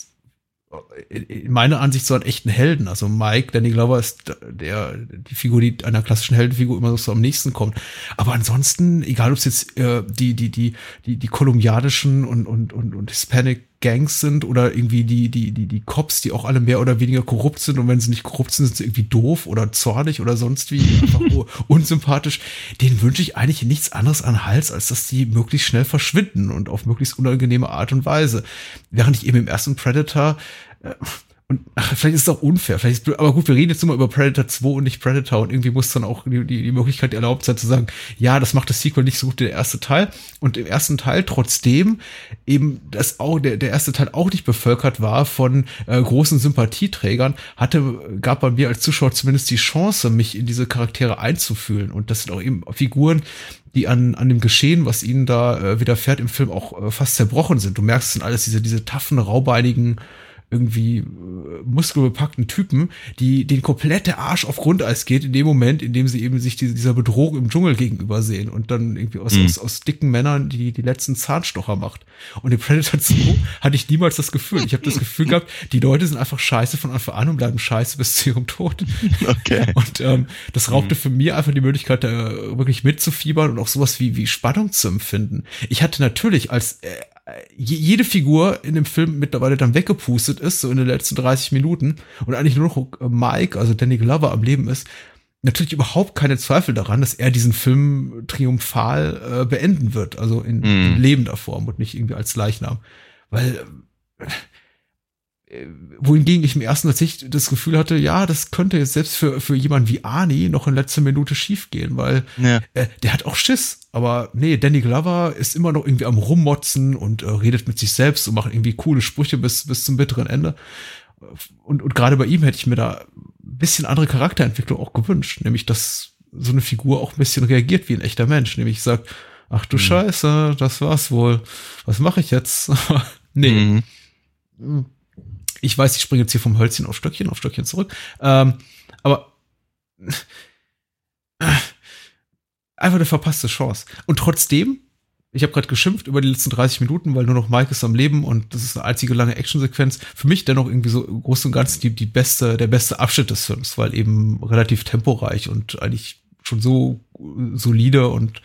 in meiner Ansicht so einen echten Helden. Also Mike, Danny Glover ist der, die Figur, die einer klassischen Heldenfigur immer so am nächsten kommt. Aber ansonsten, egal ob es jetzt äh, die, die, die, die, die kolumbianischen und, und, und, und Hispanic Gangs sind oder irgendwie die, die, die, die Cops, die auch alle mehr oder weniger korrupt sind und wenn sie nicht korrupt sind, sind sie irgendwie doof oder zornig oder sonst wie einfach unsympathisch. Denen wünsche ich eigentlich nichts anderes an Hals, als dass die möglichst schnell verschwinden und auf möglichst unangenehme Art und Weise. Während ich eben im ersten Predator äh, und ach, vielleicht ist es auch unfair, vielleicht ist, aber gut, wir reden jetzt nur mal über Predator 2 und nicht Predator und irgendwie muss dann auch die, die, die Möglichkeit erlaubt sein zu sagen, ja, das macht das Sequel nicht so gut wie der erste Teil. Und im ersten Teil trotzdem eben das auch der, der erste Teil auch nicht bevölkert war von äh, großen Sympathieträgern, hatte gab bei mir als Zuschauer zumindest die Chance, mich in diese Charaktere einzufühlen. Und das sind auch eben Figuren, die an, an dem Geschehen, was ihnen da äh, widerfährt im Film auch äh, fast zerbrochen sind. Du merkst, es sind alles diese, diese taffen, raubeinigen irgendwie äh, muskelbepackten Typen, die den komplett der Arsch auf Grundeis geht in dem Moment, in dem sie eben sich die, dieser Bedrohung im Dschungel gegenüber sehen und dann irgendwie aus, mhm. aus, aus dicken Männern die die letzten Zahnstocher macht. Und in Predator 2 hatte ich niemals das Gefühl. Ich habe das Gefühl gehabt, die Leute sind einfach scheiße von Anfang an und bleiben scheiße bis zu ihrem Tod. Okay. Und ähm, das raubte mhm. für mir einfach die Möglichkeit, da wirklich mitzufiebern und auch sowas wie, wie Spannung zu empfinden. Ich hatte natürlich als äh, jede Figur in dem Film mittlerweile dann weggepustet ist, so in den letzten 30 Minuten, und eigentlich nur noch Mike, also Danny Glover, am Leben ist, natürlich überhaupt keine Zweifel daran, dass er diesen Film triumphal äh, beenden wird, also in, mm. in lebender Form und nicht irgendwie als Leichnam. Weil äh, wohingegen ich im ersten tatsächlich das Gefühl hatte, ja, das könnte jetzt selbst für, für jemanden wie Arnie noch in letzter Minute schiefgehen, weil ja. äh, der hat auch Schiss. Aber nee, Danny Glover ist immer noch irgendwie am Rummotzen und äh, redet mit sich selbst und macht irgendwie coole Sprüche bis, bis zum bitteren Ende. Und, und gerade bei ihm hätte ich mir da ein bisschen andere Charakterentwicklung auch gewünscht, nämlich dass so eine Figur auch ein bisschen reagiert wie ein echter Mensch, nämlich sagt, ach du mhm. Scheiße, das war's wohl. Was mache ich jetzt? nee. Mhm ich weiß, ich springe jetzt hier vom Hölzchen auf Stöckchen, auf Stöckchen zurück. Ähm, aber äh, einfach eine verpasste Chance. Und trotzdem, ich habe gerade geschimpft über die letzten 30 Minuten, weil nur noch Mike ist am Leben und das ist eine einzige lange Actionsequenz. Für mich dennoch irgendwie so im Großen und Ganzen die, die beste, der beste Abschnitt des Films, weil eben relativ temporeich und eigentlich schon so solide und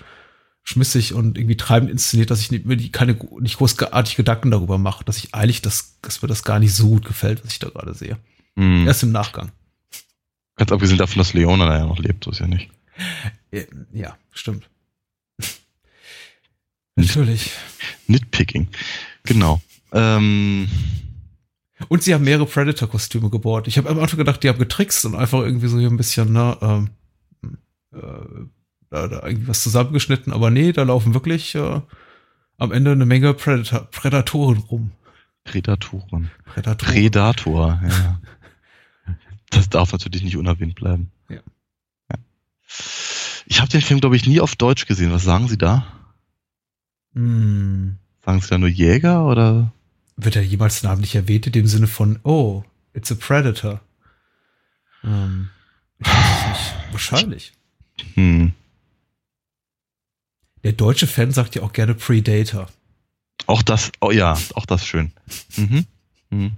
schmissig und irgendwie treibend inszeniert, dass ich mir die keine nicht großartig Gedanken darüber mache, dass ich eigentlich das, dass mir das gar nicht so gut gefällt, was ich da gerade sehe. Mm. Erst im Nachgang. Ganz abgesehen davon, dass Leona da ja noch lebt, so ist ja nicht. Ja, stimmt. Natürlich. Nitpicking. Genau. Ähm. Und sie haben mehrere Predator-Kostüme gebaut. Ich habe am Anfang gedacht, die haben getrickst und einfach irgendwie so hier ein bisschen, ne, ähm, äh, da, da irgendwie was zusammengeschnitten, aber nee, da laufen wirklich äh, am Ende eine Menge Predator, Prädatoren rum. Prädatoren. Prädator. Predator, ja. das darf natürlich nicht unerwähnt bleiben. Ja. ja. Ich habe den Film, glaube ich, nie auf Deutsch gesehen. Was sagen Sie da? Hm. Sagen Sie da nur Jäger oder? Wird er jemals namentlich erwähnt in dem Sinne von, oh, it's a Predator? Ähm, ich weiß es nicht. Wahrscheinlich. Hm. Der deutsche Fan sagt ja auch gerne Predator. Auch das, oh ja, auch das schön. Mhm. Mhm.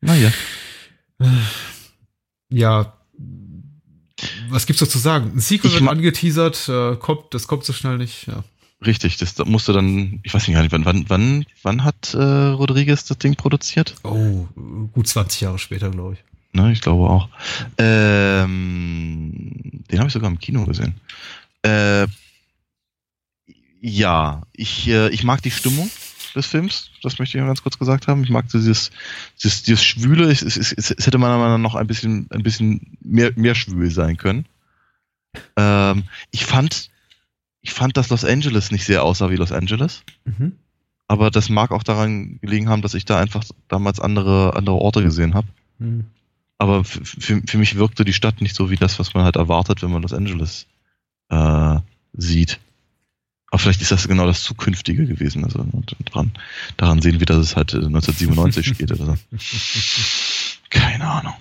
Naja. Ja. Was gibt's dazu sagen? Ein Sequel wird angeteasert, äh, kommt, das kommt so schnell nicht, ja. Richtig, das musste dann, ich weiß nicht, wann, wann, wann, wann hat äh, Rodriguez das Ding produziert? Oh, gut 20 Jahre später, glaube ich. Ne, ich glaube auch. Ähm, den habe ich sogar im Kino gesehen. Äh, ja, ich, äh, ich mag die Stimmung des Films, das möchte ich noch ganz kurz gesagt haben. Ich mag dieses, dieses, dieses Schwüle, es, es, es, es hätte meiner Meinung nach noch ein bisschen, ein bisschen mehr, mehr schwül sein können. Ähm, ich fand, ich fand, dass Los Angeles nicht sehr aussah wie Los Angeles. Mhm. Aber das mag auch daran gelegen haben, dass ich da einfach damals andere, andere Orte gesehen habe. Mhm. aber für, für mich wirkte die Stadt nicht so wie das, was man halt erwartet, wenn man Los Angeles äh, sieht. Aber vielleicht ist das genau das Zukünftige gewesen. Also und, und daran, daran sehen wir, dass es halt 1997 spielt oder so. Keine Ahnung.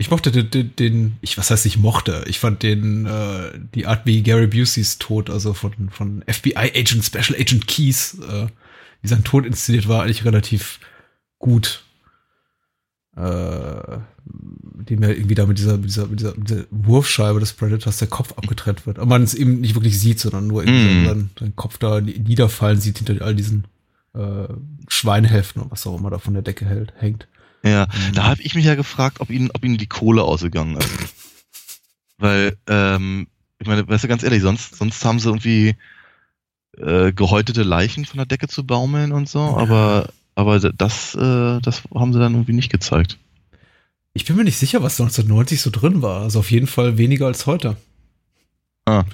Ich mochte den, den, den, ich was heißt ich mochte, ich fand den äh, die Art wie Gary Buseys Tod, also von von FBI Agent Special Agent Keys, äh, wie sein Tod inszeniert war, eigentlich relativ gut. Äh, dem ja irgendwie da mit dieser, mit dieser, mit dieser, mit dieser Wurfscheibe des Predators der Kopf abgetrennt wird. Aber man es eben nicht wirklich sieht, sondern nur irgendwie mm. seinen, seinen Kopf da niederfallen sieht hinter all diesen äh, Schweinehälften und was auch immer da von der Decke hält, hängt. Ja, mhm. da habe ich mich ja gefragt, ob ihnen, ob ihnen die Kohle ausgegangen ist. Weil, ähm, ich meine, weißt du, ganz ehrlich, sonst, sonst haben sie irgendwie äh, gehäutete Leichen von der Decke zu baumeln und so, aber, aber das, äh, das haben sie dann irgendwie nicht gezeigt. Ich bin mir nicht sicher, was 1990 so drin war. Also auf jeden Fall weniger als heute. Ah.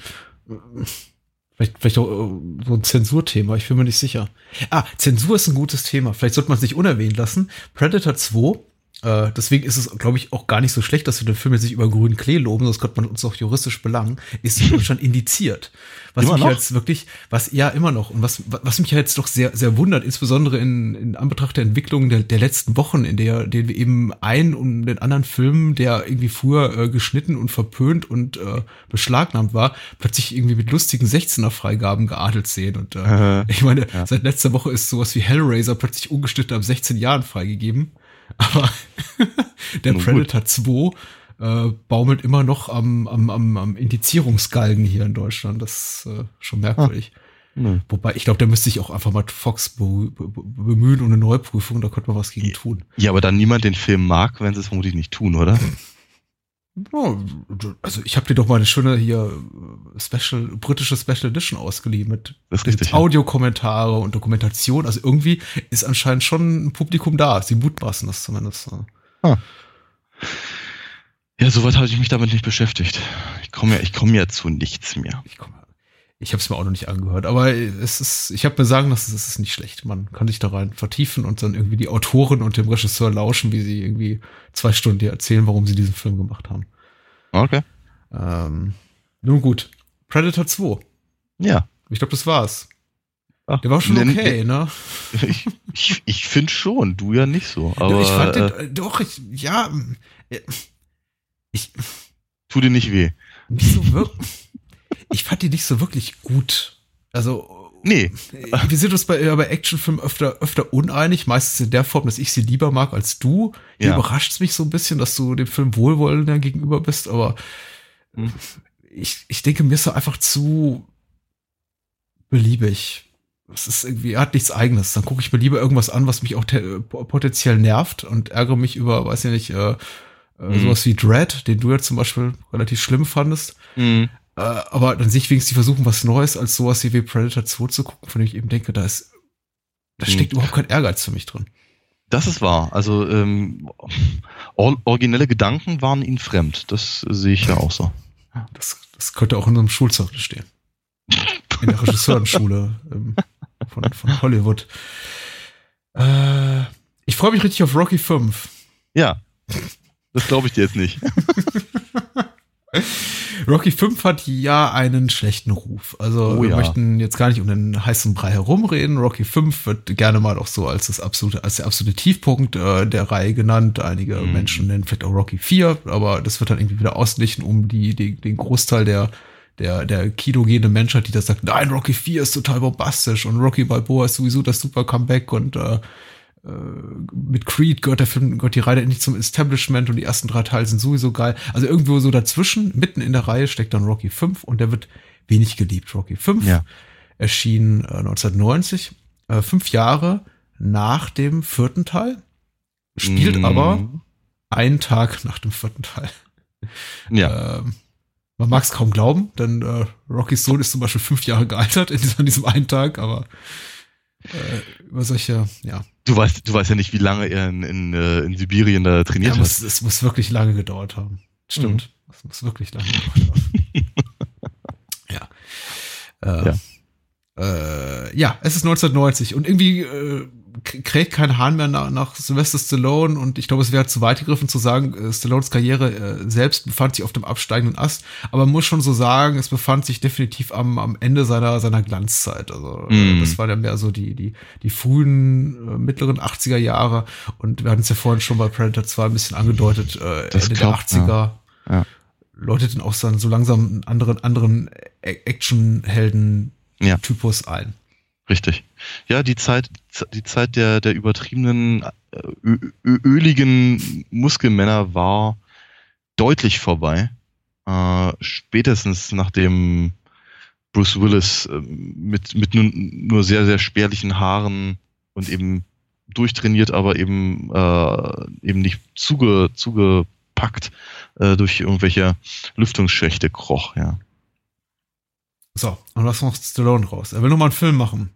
Vielleicht, vielleicht auch äh, so ein Zensurthema, ich bin mir nicht sicher. Ah, Zensur ist ein gutes Thema. Vielleicht sollte man es nicht unerwähnt lassen. Predator 2 äh, deswegen ist es, glaube ich, auch gar nicht so schlecht, dass wir den Film jetzt nicht über grünen Klee loben, sonst könnte man uns auch juristisch belangen, ist in Deutschland indiziert. Was immer mich noch? jetzt wirklich, was ja immer noch und was, was mich jetzt doch sehr, sehr wundert, insbesondere in, in Anbetracht der Entwicklung der, der letzten Wochen, in der, den wir eben einen und den anderen Film, der irgendwie früher äh, geschnitten und verpönt und äh, beschlagnahmt war, plötzlich irgendwie mit lustigen 16er Freigaben geadelt sehen. Und äh, ich meine, ja. seit letzter Woche ist sowas wie Hellraiser plötzlich ungeschnitten ab 16 Jahren freigegeben. Aber der Nun Predator gut. 2 äh, baumelt immer noch am, am, am, am Indizierungsgalgen hier in Deutschland. Das ist äh, schon merkwürdig. Ah. Nee. Wobei, ich glaube, da müsste sich auch einfach mal Fox be be bemühen um eine Neuprüfung, da könnte man was gegen tun. Ja, aber dann niemand den Film mag, wenn sie es vermutlich nicht tun, oder? Ja, also ich habe dir doch mal eine schöne hier Special britische Special Edition ausgeliehen mit, mit Audiokommentare und Dokumentation. Also irgendwie ist anscheinend schon ein Publikum da. Sie mutmaßen das zumindest. Ah. Ja, soweit habe ich mich damit nicht beschäftigt. Ich komme ja, ich komme ja zu nichts mehr. Ich komme ich habe es mir auch noch nicht angehört, aber es ist, ich habe mir sagen lassen, es ist nicht schlecht. Man kann sich da rein vertiefen und dann irgendwie die Autoren und dem Regisseur lauschen, wie sie irgendwie zwei Stunden dir erzählen, warum sie diesen Film gemacht haben. Okay. Ähm, nun gut. Predator 2. Ja. Ich glaube, das war's. Ach, der war schon okay, ne? Ich, ich, ich finde schon, du ja nicht so. Aber, ich fand den, äh, doch, ich, ja, äh, ich. Tu dir nicht weh. Nicht so wirklich ich fand die nicht so wirklich gut. Also, nee. Wir sind uns bei, äh, bei Actionfilmen öfter, öfter uneinig, meistens in der Form, dass ich sie lieber mag als du. Hier ja. überrascht es mich so ein bisschen, dass du dem Film wohlwollender gegenüber bist, aber hm. ich, ich denke, mir ist er einfach zu beliebig. Es ist irgendwie, er hat nichts eigenes. Dann gucke ich mir lieber irgendwas an, was mich auch potenziell nervt und ärgere mich über, weiß ich nicht, äh, mhm. sowas wie Dread, den du ja zum Beispiel relativ schlimm fandest. Mhm. Äh, aber dann sehe ich wenigstens, die versuchen was Neues als sowas wie Predator 2 zu gucken, von dem ich eben denke, da ist, da steckt hm. überhaupt kein Ehrgeiz für mich drin. Das ist wahr. Also ähm, or originelle Gedanken waren ihnen fremd. Das sehe ich ja auch so. Das, das könnte auch in unserem Schulzeugnis stehen. In der Regisseurenschule ähm, von, von Hollywood. Äh, ich freue mich richtig auf Rocky 5. Ja, das glaube ich dir jetzt nicht. Rocky 5 hat ja einen schlechten Ruf. Also oh, wir ja. möchten jetzt gar nicht um den heißen Brei herumreden. Rocky 5 wird gerne mal auch so als das absolute, als der absolute Tiefpunkt äh, der Reihe genannt. Einige mm. Menschen nennen vielleicht auch Rocky 4, aber das wird dann irgendwie wieder ausgeglichen um die, die, den Großteil der der, der kinogene Menschheit, die da sagt, nein, Rocky 4 ist total bombastisch und Rocky Balboa ist sowieso das super Comeback und äh, mit Creed gehört der Film, gehört die Reihe endlich zum Establishment und die ersten drei Teile sind sowieso geil. Also irgendwo so dazwischen, mitten in der Reihe steckt dann Rocky 5 und der wird wenig geliebt. Rocky 5 ja. erschien äh, 1990, äh, fünf Jahre nach dem vierten Teil, spielt mm. aber einen Tag nach dem vierten Teil. Ja. Ähm, man mag es kaum glauben, denn äh, Rockys Sohn ist zum Beispiel fünf Jahre gealtert in diesem, in diesem einen Tag, aber äh, über solche, ja. Du weißt, du weißt ja nicht, wie lange er in, in, äh, in Sibirien da trainiert ja, hat. Es muss wirklich lange gedauert haben. Stimmt. Mhm. Es muss wirklich lange gedauert haben. ja. Äh, ja. Äh, ja, es ist 1990 und irgendwie äh, kräht kein Hahn mehr nach, nach Sylvester Stallone und ich glaube, es wäre zu weit gegriffen zu sagen, äh, Stallones Karriere äh, selbst befand sich auf dem absteigenden Ast, aber man muss schon so sagen, es befand sich definitiv am, am Ende seiner, seiner Glanzzeit. Also Mm. das war dann mehr so die, die, die frühen, äh, mittleren 80er Jahre und wir hatten es ja vorhin schon bei Predator 2 ein bisschen angedeutet, äh, Das Ende glaubt, der 80er. Ja. Läutet dann auch so, so langsam einen anderen, anderen Actionhelden-Typus Ja. ein. Richtig. Ja, die Zeit, die Zeit der, der übertriebenen, äh, öligen Muskelmänner war deutlich vorbei. Äh, spätestens nachdem Bruce Willis äh, mit, mit nur, nur sehr, sehr spärlichen Haaren und eben durchtrainiert, aber eben, äh, eben nicht zuge, zugepackt äh, durch irgendwelche Lüftungsschächte kroch, ja. So, und was macht Stallone raus? Er will nochmal einen Film machen.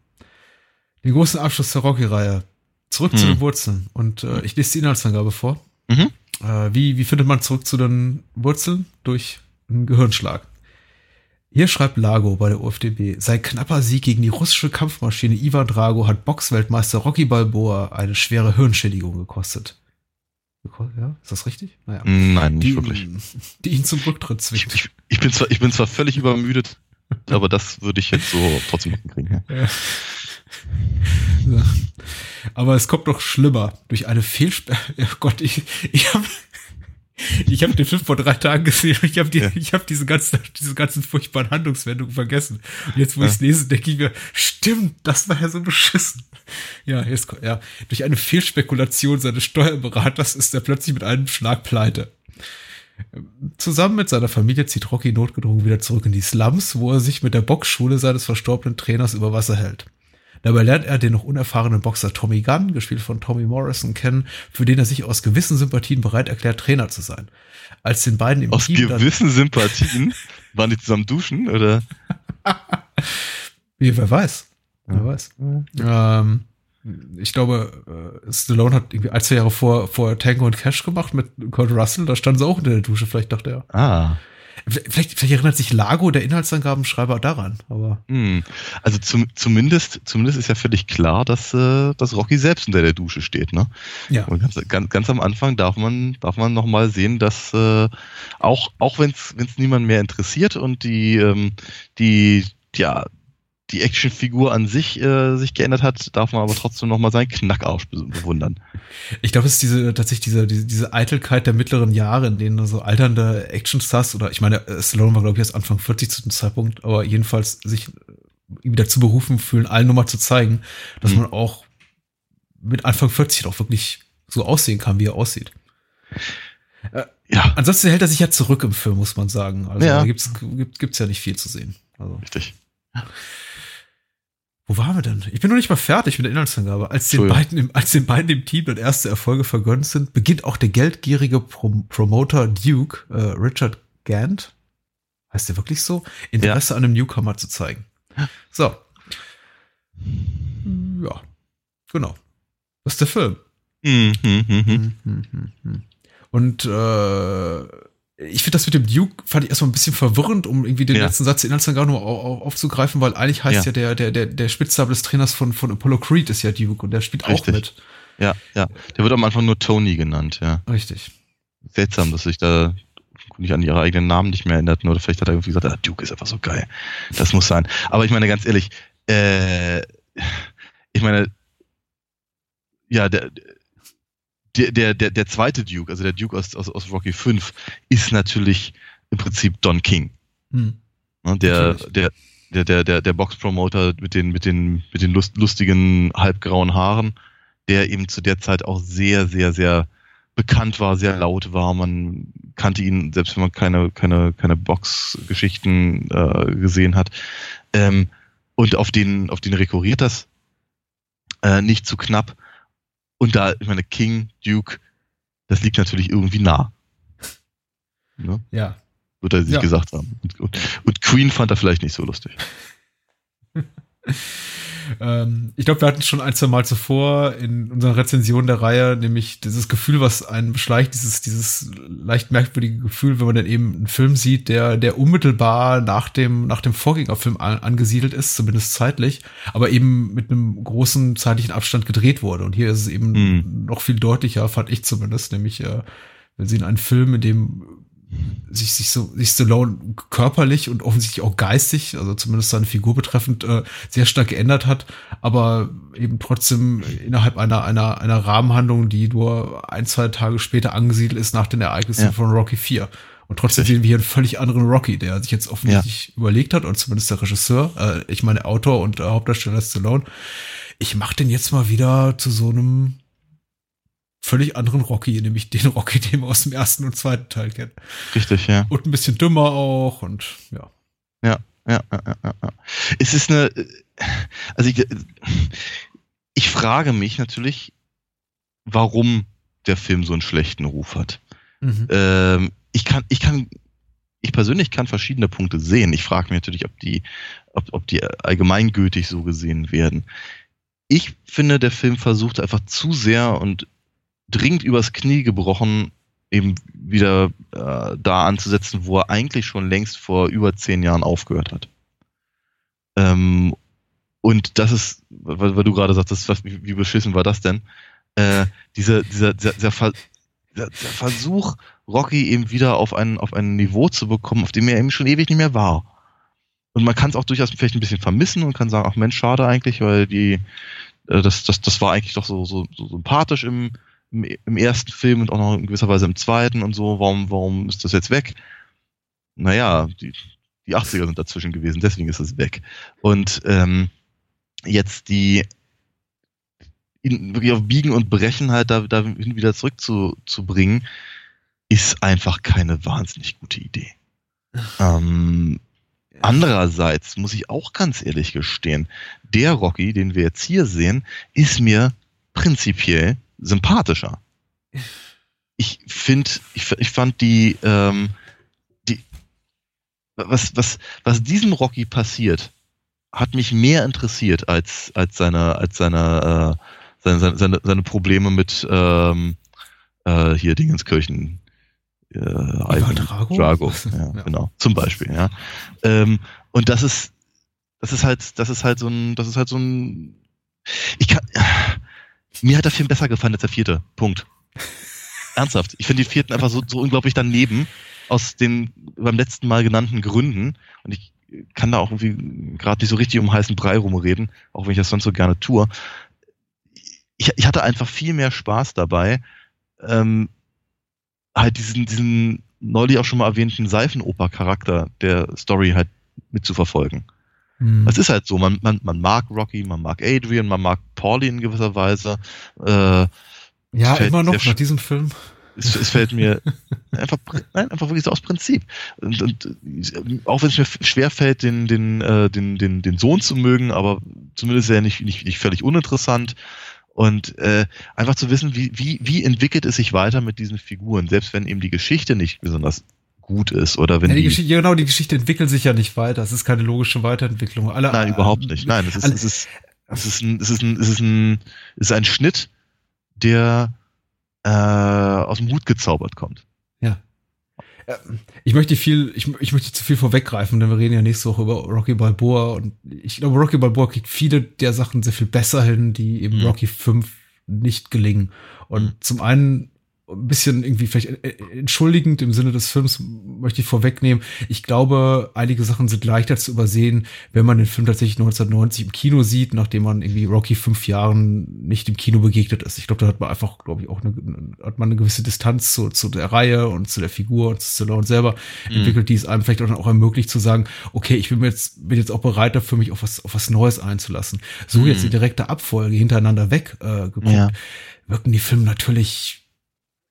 Den großen Abschluss der Rocky-Reihe. Zurück zu Hm. den Wurzeln. Und äh, ich lese die Inhaltsangabe vor. Mhm. Äh, wie, wie findet man zurück zu den Wurzeln? Durch einen Gehirnschlag. Hier schreibt Lago bei der UFDB, sein knapper Sieg gegen die russische Kampfmaschine Ivan Drago hat Boxweltmeister Rocky Balboa eine schwere Hirnschädigung gekostet. Geko- Ja, ist das richtig? Naja. Nein, nicht Die, wirklich. die ihn zum Rücktritt Ich, zwingt. ich, ich, bin zwar, ich bin zwar völlig übermüdet, aber das würde ich jetzt so trotzdem hinkriegen. Ja. Ja. Ja. Aber es kommt noch schlimmer. Durch eine Fehlsperre. Ja Gott, ich, ich habe ich hab den Film vor drei Tagen gesehen und ich habe die, Ja. ich hab diese ganzen, diese ganzen furchtbaren Handlungswendungen vergessen. Und jetzt, wo Ja. ich es lese, denke ich mir, stimmt, das war ja so beschissen. Ja, jetzt, ja, durch eine Fehlspekulation seines Steuerberaters ist er plötzlich mit einem Schlag pleite. Zusammen mit seiner Familie zieht Rocky notgedrungen wieder zurück in die Slums, wo er sich mit der Boxschule seines verstorbenen Trainers über Wasser hält. Dabei lernt er den noch unerfahrenen Boxer Tommy Gunn, gespielt von Tommy Morrison, kennen, für den er sich aus gewissen Sympathien bereit erklärt, Trainer zu sein. Als den beiden im Aus Team gewissen Sympathien waren die zusammen duschen, oder? wie, wer weiß, wer weiß. Ähm, ich glaube, äh, Stallone hat irgendwie ein, zwei Jahre vor, vor Tango und Cash gemacht mit Kurt Russell, da standen sie auch unter der Dusche, vielleicht dachte er. Ah. Vielleicht, vielleicht erinnert sich Lago, der Inhaltsangabenschreiber, daran, aber Hm. Also zum, zumindest, zumindest ist ja völlig klar, dass, äh, dass Rocky selbst unter der Dusche steht, ne? ja. Und ganz, ganz, ganz am Anfang darf man, darf man nochmal sehen, dass äh, auch, auch wenn es niemand mehr interessiert und die, ähm, die, ja, die Actionfigur an sich äh, sich geändert hat, darf man aber trotzdem nochmal seinen Knackarsch be- bewundern. Ich glaube, es ist diese, tatsächlich diese, diese, diese Eitelkeit der mittleren Jahre, in denen so alternde Actionstars oder ich meine, äh, Stallone war, glaube ich, erst Anfang 40 zu dem Zeitpunkt, aber jedenfalls sich äh, ihm dazu berufen fühlen, allen nochmal zu zeigen, dass Mhm. man auch mit Anfang 40 auch wirklich so aussehen kann, wie er aussieht. Ja, Ansonsten hält er sich ja zurück im Film, muss man sagen. Also Ja. da gibt's, gibt, gibt's ja nicht viel zu sehen. Also, richtig. Wo waren wir denn? Ich bin noch nicht mal fertig mit der Inhaltsangabe. Als den beiden, im, als den beiden im Team dann erste Erfolge vergönnt sind, beginnt auch der geldgierige Prom Promoter Duke, äh, Richard Gant, heißt der wirklich so, Interesse an einem Newcomer zu zeigen. So. Ja. Genau. Das ist der Film. Mhm, mhm, mhm. Hm, hm, hm, hm. Und äh, ich finde das mit dem Duke, fand ich erstmal ein bisschen verwirrend, um irgendwie den Ja. letzten Satz Inhaltsangabe nur au- au- aufzugreifen, weil eigentlich heißt ja, Ja. der, der, der, der Spitzname des Trainers von, von Apollo Creed ist ja Duke und der spielt auch Richtig. mit. Ja, ja. Der wird am Anfang nur Tony genannt, ja. Richtig. Seltsam, dass sich da nicht an ihre eigenen Namen nicht mehr erinnerten oder vielleicht hat er irgendwie gesagt, ah, Duke ist einfach so geil. Das muss sein. Aber ich meine ganz ehrlich, äh, ich meine, ja, der, der, der, der, der zweite Duke, also der Duke aus, aus, aus Rocky 5, ist natürlich im Prinzip Don King. Hm. Ne, der, der, der, der, der, der Boxpromoter mit den, mit den, mit den lust, lustigen, halbgrauen Haaren, der eben zu der Zeit auch sehr, sehr, sehr bekannt war, sehr laut war. Man kannte ihn, selbst wenn man keine, keine, keine Boxgeschichten äh, gesehen hat. Ähm, und auf den, auf den rekurriert das äh, nicht zu knapp. Und da, ich meine, King, Duke, das liegt natürlich irgendwie nah. Ne? Ja. Wird er sich Ja. gesagt haben. Und, und, und Queen fand er vielleicht nicht so lustig. Äh, Ähm, ich glaube, wir hatten schon ein, zwei Mal zuvor in unserer Rezension der Reihe, nämlich dieses Gefühl, was einen beschleicht, dieses, dieses leicht merkwürdige Gefühl, wenn man dann eben einen Film sieht, der, der unmittelbar nach dem, nach dem Vorgängerfilm an, angesiedelt ist, zumindest zeitlich, aber eben mit einem großen zeitlichen Abstand gedreht wurde. Und hier ist es eben Hm. noch viel deutlicher, fand ich zumindest, nämlich, äh, wir sehen einen Film, in dem sich, sich so, sich Stallone körperlich und offensichtlich auch geistig, also zumindest seine Figur betreffend, äh, sehr stark geändert hat, aber eben trotzdem innerhalb einer, einer, einer Rahmenhandlung, die nur ein, zwei Tage später angesiedelt ist nach den Ereignissen Ja. von Rocky 4. Und trotzdem sehen wir hier einen völlig anderen Rocky, der sich jetzt offensichtlich überlegt hat, und zumindest der Regisseur, äh, ich meine Autor und äh, Hauptdarsteller Stallone, ich mach den jetzt mal wieder zu so einem völlig anderen Rocky, nämlich den Rocky, den wir aus dem ersten und zweiten Teil kennen. Richtig, ja. Und ein bisschen dümmer auch und ja. Ja, ja, ja, ja, ja. Es ist eine, also ich, ich frage mich natürlich, warum der Film so einen schlechten Ruf hat. Mhm. Ähm, ich kann, ich kann, ich persönlich kann verschiedene Punkte sehen. Ich frage mich natürlich, ob die, ob, ob die allgemeingültig so gesehen werden. Ich finde, der Film versucht einfach zu sehr und dringend übers Knie gebrochen, eben wieder äh, da anzusetzen, wo er eigentlich schon längst vor über zehn Jahren aufgehört hat. Ähm, und das ist, weil, weil du gerade sagtest, was, wie, wie beschissen war das denn? Äh, diese, dieser, dieser, dieser, Ver, der, der Versuch, Rocky eben wieder auf ein, auf ein Niveau zu bekommen, auf dem er eben schon ewig nicht mehr war. Und man kann es auch durchaus vielleicht ein bisschen vermissen und kann sagen, ach Mensch, schade eigentlich, weil die, äh, das, das, das war eigentlich doch so, so, so sympathisch im, im, im ersten Film und auch noch in gewisser Weise im zweiten und so. Warum, warum ist das jetzt weg? Naja, die, die 80er sind dazwischen gewesen, deswegen ist es weg. Und ähm, jetzt die wirklich auf Biegen und Brechen halt da, da hin wieder zurückzubringen, ist einfach keine wahnsinnig gute Idee. Ähm, andererseits muss ich auch ganz ehrlich gestehen, der Rocky, den wir jetzt hier sehen, ist mir prinzipiell sympathischer. Ich finde, ich, ich fand die, ähm, die, was, was, was diesem Rocky passiert, hat mich mehr interessiert als, als seine, als seine, äh, seine, seine, seine, Probleme mit ähm, äh, hier Dingenskirchen. Äh, Ivan Drago? Drago, ja, Ja. genau, zum Beispiel, ja. Ähm, und das ist, das ist halt, das ist halt so ein, das ist halt so ein, ich kann, mir hat der Film besser gefallen als der vierte, Punkt. Ernsthaft, ich finde den vierten einfach so, so unglaublich daneben, aus den beim letzten Mal genannten Gründen. Und ich kann da auch irgendwie gerade nicht so richtig um heißen Brei rumreden, auch wenn ich das sonst so gerne tue. Ich, ich hatte einfach viel mehr Spaß dabei, ähm, halt diesen, diesen neulich auch schon mal erwähnten Seifenoper-Charakter der Story halt mitzuverfolgen. Hm. Es ist halt so, man, man, man mag Rocky, man mag Adrian, man mag Paulie in gewisser Weise. Äh, ja, immer noch nach diesem Film. es, es fällt mir einfach, nein, einfach wirklich so aus Prinzip. Und, und äh, auch wenn es mir schwer fällt, den, den, äh, den, den, den Sohn zu mögen, aber zumindest ist er nicht, nicht, nicht völlig uninteressant. Und äh, einfach zu wissen, wie, wie, wie entwickelt es sich weiter mit diesen Figuren, selbst wenn eben die Geschichte nicht besonders gut ist oder wenn Ja, die die, Geschichte, ja, genau, die Geschichte entwickelt sich ja nicht weiter. Es ist keine logische Weiterentwicklung. Alle, Nein, überhaupt nicht. Nein, es ist, alle- es ist, es ist ein, es ist ein, es ist ein, es ist ein Schnitt, der äh, aus dem Hut gezaubert kommt. Ich möchte viel, ich, ich möchte zu viel vorweggreifen, denn wir reden ja nächste Woche über Rocky Balboa und ich glaube, Rocky Balboa kriegt viele der Sachen sehr viel besser hin, die eben Mhm. Rocky 5 nicht gelingen. Und Mhm. zum einen ein bisschen irgendwie vielleicht äh, entschuldigend im Sinne des Films möchte ich vorwegnehmen. Ich glaube, einige Sachen sind leichter zu übersehen, wenn man den Film tatsächlich 1990 im Kino sieht, nachdem man irgendwie Rocky fünf Jahren nicht im Kino begegnet ist. Ich glaube, da hat man einfach, glaube ich, auch eine, hat man eine gewisse Distanz zu, zu der Reihe und zu der Figur und zu Stallone selber entwickelt, die es einem vielleicht auch, auch ermöglicht zu sagen, okay, ich bin jetzt, bin jetzt auch bereit dafür, mich auf was, auf was Neues einzulassen. So jetzt die direkte Abfolge hintereinander weg äh, geguckt, Ja. wirken die Filme natürlich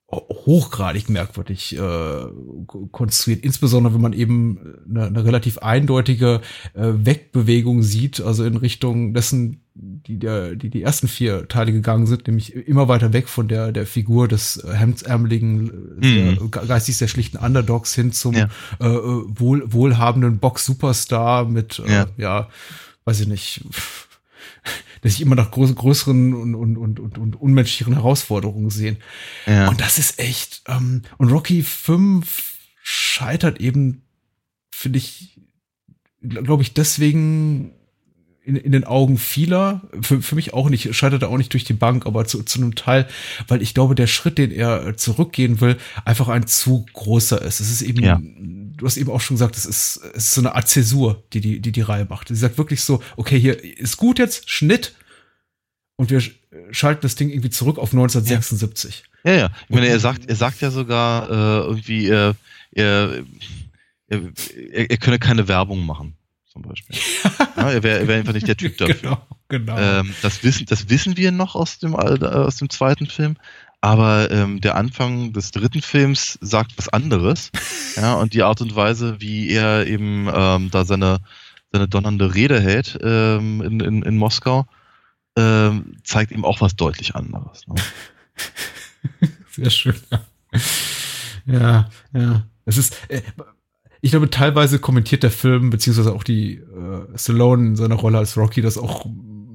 hochgradig merkwürdig äh, ko- konstruiert, insbesondere wenn man eben eine, eine relativ eindeutige äh, Wegbewegung sieht, also in Richtung dessen, die der, die die ersten vier Teile gegangen sind, nämlich immer weiter weg von der der Figur des äh, hemdsärmeligen, äh, Mhm. ge- geistig sehr schlichten Underdogs hin zum Ja. äh, äh, wohl, wohlhabenden Box-Superstar mit, äh, Ja. ja, weiß ich nicht, dass ich immer nach groß, größeren und, und, und, und, und unmenschlicheren Herausforderungen sehen. Ja. Und das ist echt, ähm, und Rocky 5 scheitert eben, finde ich, glaube ich, deswegen in, in den Augen vieler, für, für mich auch nicht, scheitert er auch nicht durch die Bank, aber zu, zu einem Teil, weil ich glaube, der Schritt, den er zurückgehen will, einfach ein zu großer ist. Es ist eben, Ja. Du hast eben auch schon gesagt, es ist, es ist so eine Art Zäsur, die die, die die Reihe macht. Sie sagt wirklich so, okay, hier ist gut jetzt, Schnitt, und wir sch- schalten das Ding irgendwie zurück auf 1976. Ja, ja. Ich meine, er sagt, er sagt ja sogar äh, irgendwie, er, er, er, er, könne keine Werbung machen, zum Beispiel. ja, er wäre wär einfach nicht der Typ dafür. Genau, genau. Ähm, das, wissen, das wissen wir noch aus dem, äh, aus dem zweiten Film. Aber ähm, der Anfang des dritten Films sagt was anderes. ja, und die Art und Weise, wie er eben ähm, da seine, seine donnernde Rede hält ähm, in, in, in Moskau, ähm, zeigt ihm auch was deutlich anderes. Ne? Sehr schön. Ja, ja. Es ist, äh, ich glaube, teilweise kommentiert der Film, beziehungsweise auch die äh, Stallone in seiner Rolle als Rocky, das auch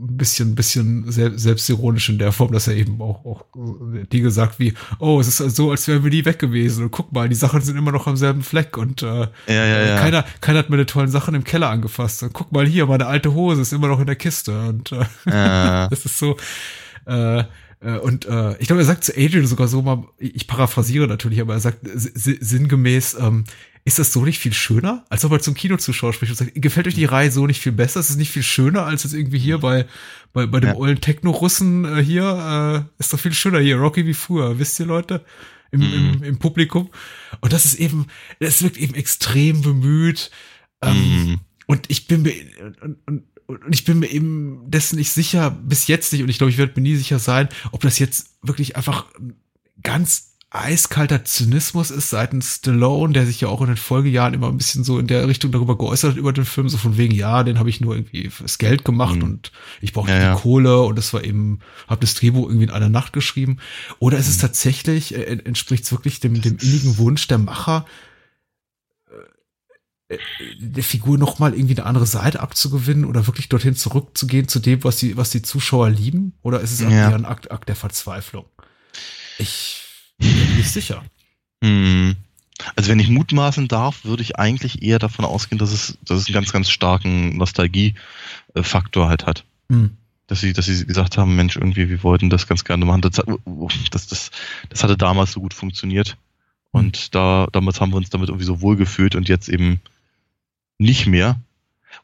ein bisschen, bisschen sel selbstironisch in der Form, dass er eben auch, auch Dinge sagt wie, oh, es ist so, als wären wir nie weg gewesen. Und guck mal, die Sachen sind immer noch am selben Fleck und äh, Ja, ja, ja. keiner, keiner hat meine tollen Sachen im Keller angefasst. Und guck mal hier, meine alte Hose ist immer noch in der Kiste. Und äh, das ist so. Äh, äh, und äh, ich glaube, er sagt zu Adrian sogar so mal, ich paraphrasiere natürlich, aber er sagt si- sinngemäß, ähm, ist das so nicht viel schöner? Als ob er zum Kinozuschauer spricht und sagt, gefällt euch die Reihe so nicht viel besser? Ist es nicht viel schöner, als jetzt irgendwie hier bei, bei, bei dem Ja. ollen Techno-Russen äh, hier? Äh, ist doch viel schöner hier, Rocky wie früher, wisst ihr Leute? Im, im, im Publikum. Und das ist eben, das wirkt eben extrem bemüht. Ähm, Mhm. und ich bin mir und, und, und ich bin mir eben dessen nicht sicher, bis jetzt nicht, und ich glaube, ich werde mir nie sicher sein, ob das jetzt wirklich einfach ein ganz eiskalter Zynismus ist seitens Stallone, der sich ja auch in den Folgejahren immer ein bisschen so in der Richtung darüber geäußert hat über den Film, so von wegen, ja, den habe ich nur irgendwie fürs Geld gemacht Mhm. und ich brauchte Ja, die ja. Kohle und das war eben, habe das Drehbuch irgendwie in einer Nacht geschrieben. Oder ist es tatsächlich, äh, entspricht es wirklich dem, dem innigen Wunsch der Macher, äh, der Figur noch mal irgendwie eine andere Seite abzugewinnen oder wirklich dorthin zurückzugehen zu dem, was die, was die Zuschauer lieben? Oder ist es Ja. eher ein Akt, Akt der Verzweiflung? Ich nicht sicher. Hm. Also wenn ich mutmaßen darf, würde ich eigentlich eher davon ausgehen, dass es, dass es einen ganz, ganz starken Nostalgie-Faktor halt hat. Hm. Dass sie, dass sie gesagt haben, Mensch, irgendwie, wir wollten das ganz gerne machen. Das, das, das, das hatte damals so gut funktioniert. Und da, damals haben wir uns damit irgendwie so wohl gefühlt und jetzt eben nicht mehr.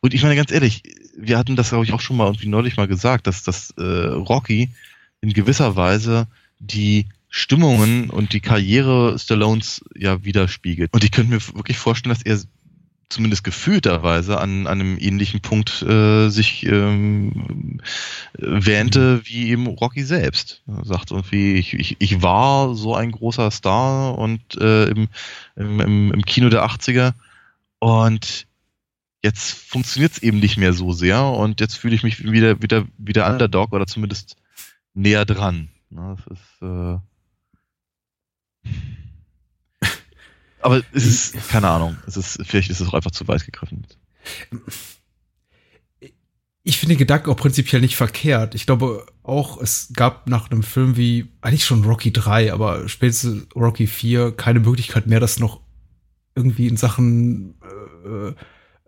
Und ich meine ganz ehrlich, wir hatten das, glaube ich, auch schon mal irgendwie neulich mal gesagt, dass das äh, Rocky in gewisser Weise die Stimmungen und die Karriere Stallones ja widerspiegelt. Und ich könnte mir wirklich vorstellen, dass er zumindest gefühlterweise an, an einem ähnlichen Punkt äh, sich ähm, wähnte wie eben Rocky selbst. Er sagt irgendwie, ich, ich, ich war so ein großer Star und äh, im, im, im, Kino der 80er und jetzt funktioniert es eben nicht mehr so sehr und jetzt fühle ich mich wieder, wieder, wieder Underdog oder zumindest näher dran. Na, das ist, äh aber es ist, keine Ahnung, es ist, vielleicht ist es auch einfach zu weit gegriffen. Ich finde den Gedanken auch prinzipiell nicht verkehrt. Ich glaube auch, es gab nach einem Film wie, eigentlich schon Rocky 3, aber spätestens Rocky 4 keine Möglichkeit mehr, das noch irgendwie in Sachen äh,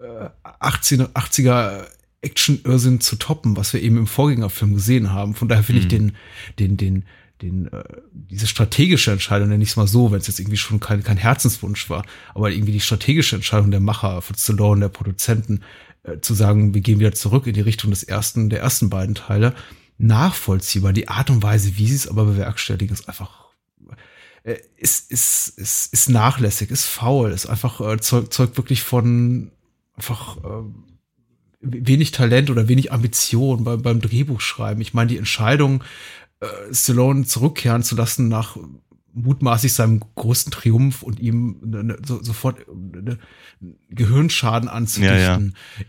äh, 80er, 80er Action-Irrsinn zu toppen, was wir eben im Vorgängerfilm gesehen haben. Von daher finde ich Mhm. den, den, den, den, äh, diese strategische Entscheidung, nenne ich es mal so, wenn es jetzt irgendwie schon kein, kein Herzenswunsch war, aber irgendwie die strategische Entscheidung der Macher von Stallone, der Produzenten, äh, zu sagen, wir gehen wieder zurück in die Richtung des ersten, der ersten beiden Teile, nachvollziehbar. Die Art und Weise, wie sie es aber bewerkstelligen, ist einfach äh, ist, ist, ist, ist nachlässig, ist faul, ist einfach äh, zeugt, zeugt wirklich von einfach äh, wenig Talent oder wenig Ambition beim, beim Drehbuchschreiben. Ich meine, die Entscheidung, Stallone zurückkehren zu lassen nach mutmaßlich seinem größten Triumph und ihm ne, ne, so, sofort ne, Gehirnschaden anzudichten, Ja, ja.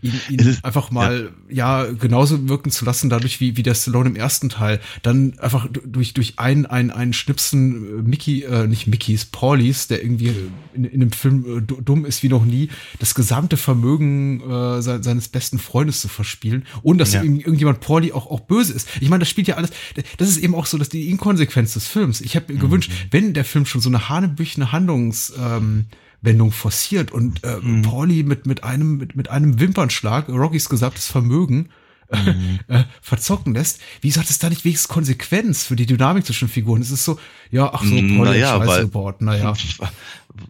ihn, ihn ist- einfach mal ja. genauso wirken zu lassen, dadurch wie wie der Stallone im ersten Teil, dann einfach du- durch durch ein ein ein Schnipsen äh, Mickey äh, nicht Mickeys Paulies, der irgendwie in, in dem Film äh, du- dumm ist wie noch nie, das gesamte Vermögen äh, se seines besten Freundes zu verspielen, ohne dass Ja. ihm irgendjemand Pauli auch auch böse ist. Ich meine, das spielt ja alles. Das ist eben auch so, dass die Inkonsequenz des Films. Ich habe mir gewünscht, wenn der Film schon so eine hanebüchene Handlungs ähm, Wendung forciert und äh, Pauli mit mit einem mit, mit einem Wimpernschlag Rockys gesamtes Vermögen äh, äh, verzocken lässt. Wieso hat es da nicht wenigstens Konsequenz für die Dynamik zwischen Figuren? Es ist so, ja, ach so, Pauli Naja, hat Scheiße weil- gebaut. Naja.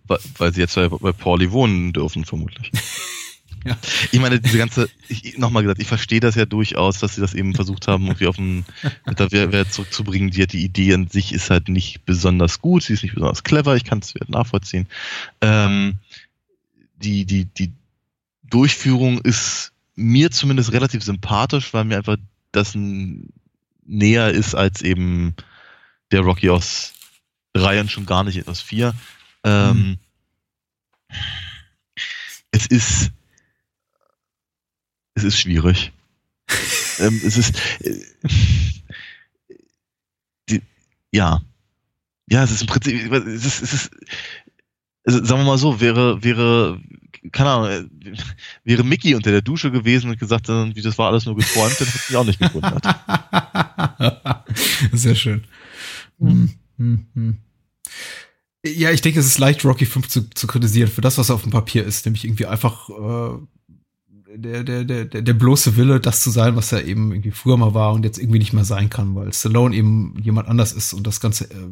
Weil, weil sie jetzt bei, bei Pauli wohnen dürfen, vermutlich. Ja. Ich meine, diese ganze, nochmal gesagt, ich verstehe das ja durchaus, dass sie das eben versucht haben, irgendwie auf den, wer zurückzubringen. Die, die Idee an sich ist halt nicht besonders gut, sie ist nicht besonders clever, ich kann es nachvollziehen. Ähm, die, die, die Durchführung ist mir zumindest relativ sympathisch, weil mir einfach das näher ist als eben der Rocky aus drei und schon gar nicht aus vier. Ähm, Es ist es ist schwierig. ähm, es ist äh, die, ja ja es ist im Prinzip es ist, es ist also, sagen wir mal so wäre wäre keine Ahnung äh, wäre Mickey unter der Dusche gewesen und gesagt äh, wie das war alles nur geträumt dann hätte ich mich auch nicht gewundert Sehr schön. Hm, hm, hm. Ja, ich denke, es ist leicht, Rocky 5 zu, zu kritisieren für das, was auf dem Papier ist, nämlich irgendwie einfach äh, der, der, der, der, bloße Wille, das zu sein, was er eben irgendwie früher mal war und jetzt irgendwie nicht mehr sein kann, weil Stallone eben jemand anders ist und das ganze äh,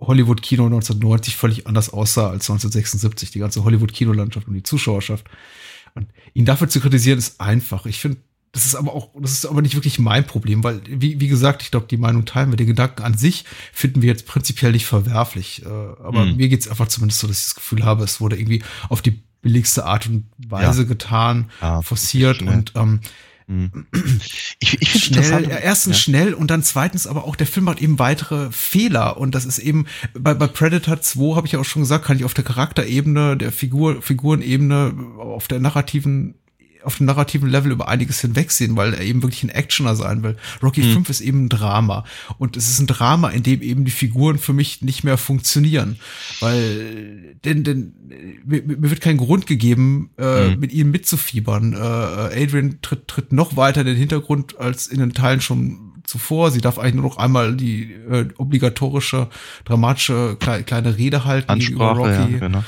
Hollywood-Kino 1990 völlig anders aussah als 1976, die ganze Hollywood-Kinolandschaft und die Zuschauerschaft. Und ihn dafür zu kritisieren, ist einfach. Ich finde, das ist aber auch, das ist aber nicht wirklich mein Problem, weil, wie, wie gesagt, ich glaube, die Meinung teilen wir. Den Gedanken an sich finden wir jetzt prinzipiell nicht verwerflich. Äh, aber Hm. mir geht's einfach zumindest so, dass ich das Gefühl habe, es wurde irgendwie auf die billigste Art und Weise Ja. getan, Ja, forciert schnell. und ähm, Hm. ich, ich finde schnell, ja, erstens schnell und dann zweitens aber auch der Film macht eben weitere Fehler und das ist eben bei, bei Predator 2 habe ich ja auch schon gesagt, kann ich auf der Charakterebene, der Figur Figurenebene, auf der narrativen auf dem narrativen Level über einiges hinwegsehen, weil er eben wirklich ein Actioner sein will. Rocky Hm. 5 ist eben ein Drama und es ist ein Drama, in dem eben die Figuren für mich nicht mehr funktionieren, weil denn denn mir, mir wird kein Grund gegeben, äh, Hm. mit ihnen mitzufiebern. Äh, äh, Adrian tritt, tritt noch weiter in den Hintergrund als in den Teilen schon zuvor. Sie darf eigentlich nur noch einmal die äh, obligatorische, dramatische klei- kleine Rede halten Ansprache, ja, Rocky. genau.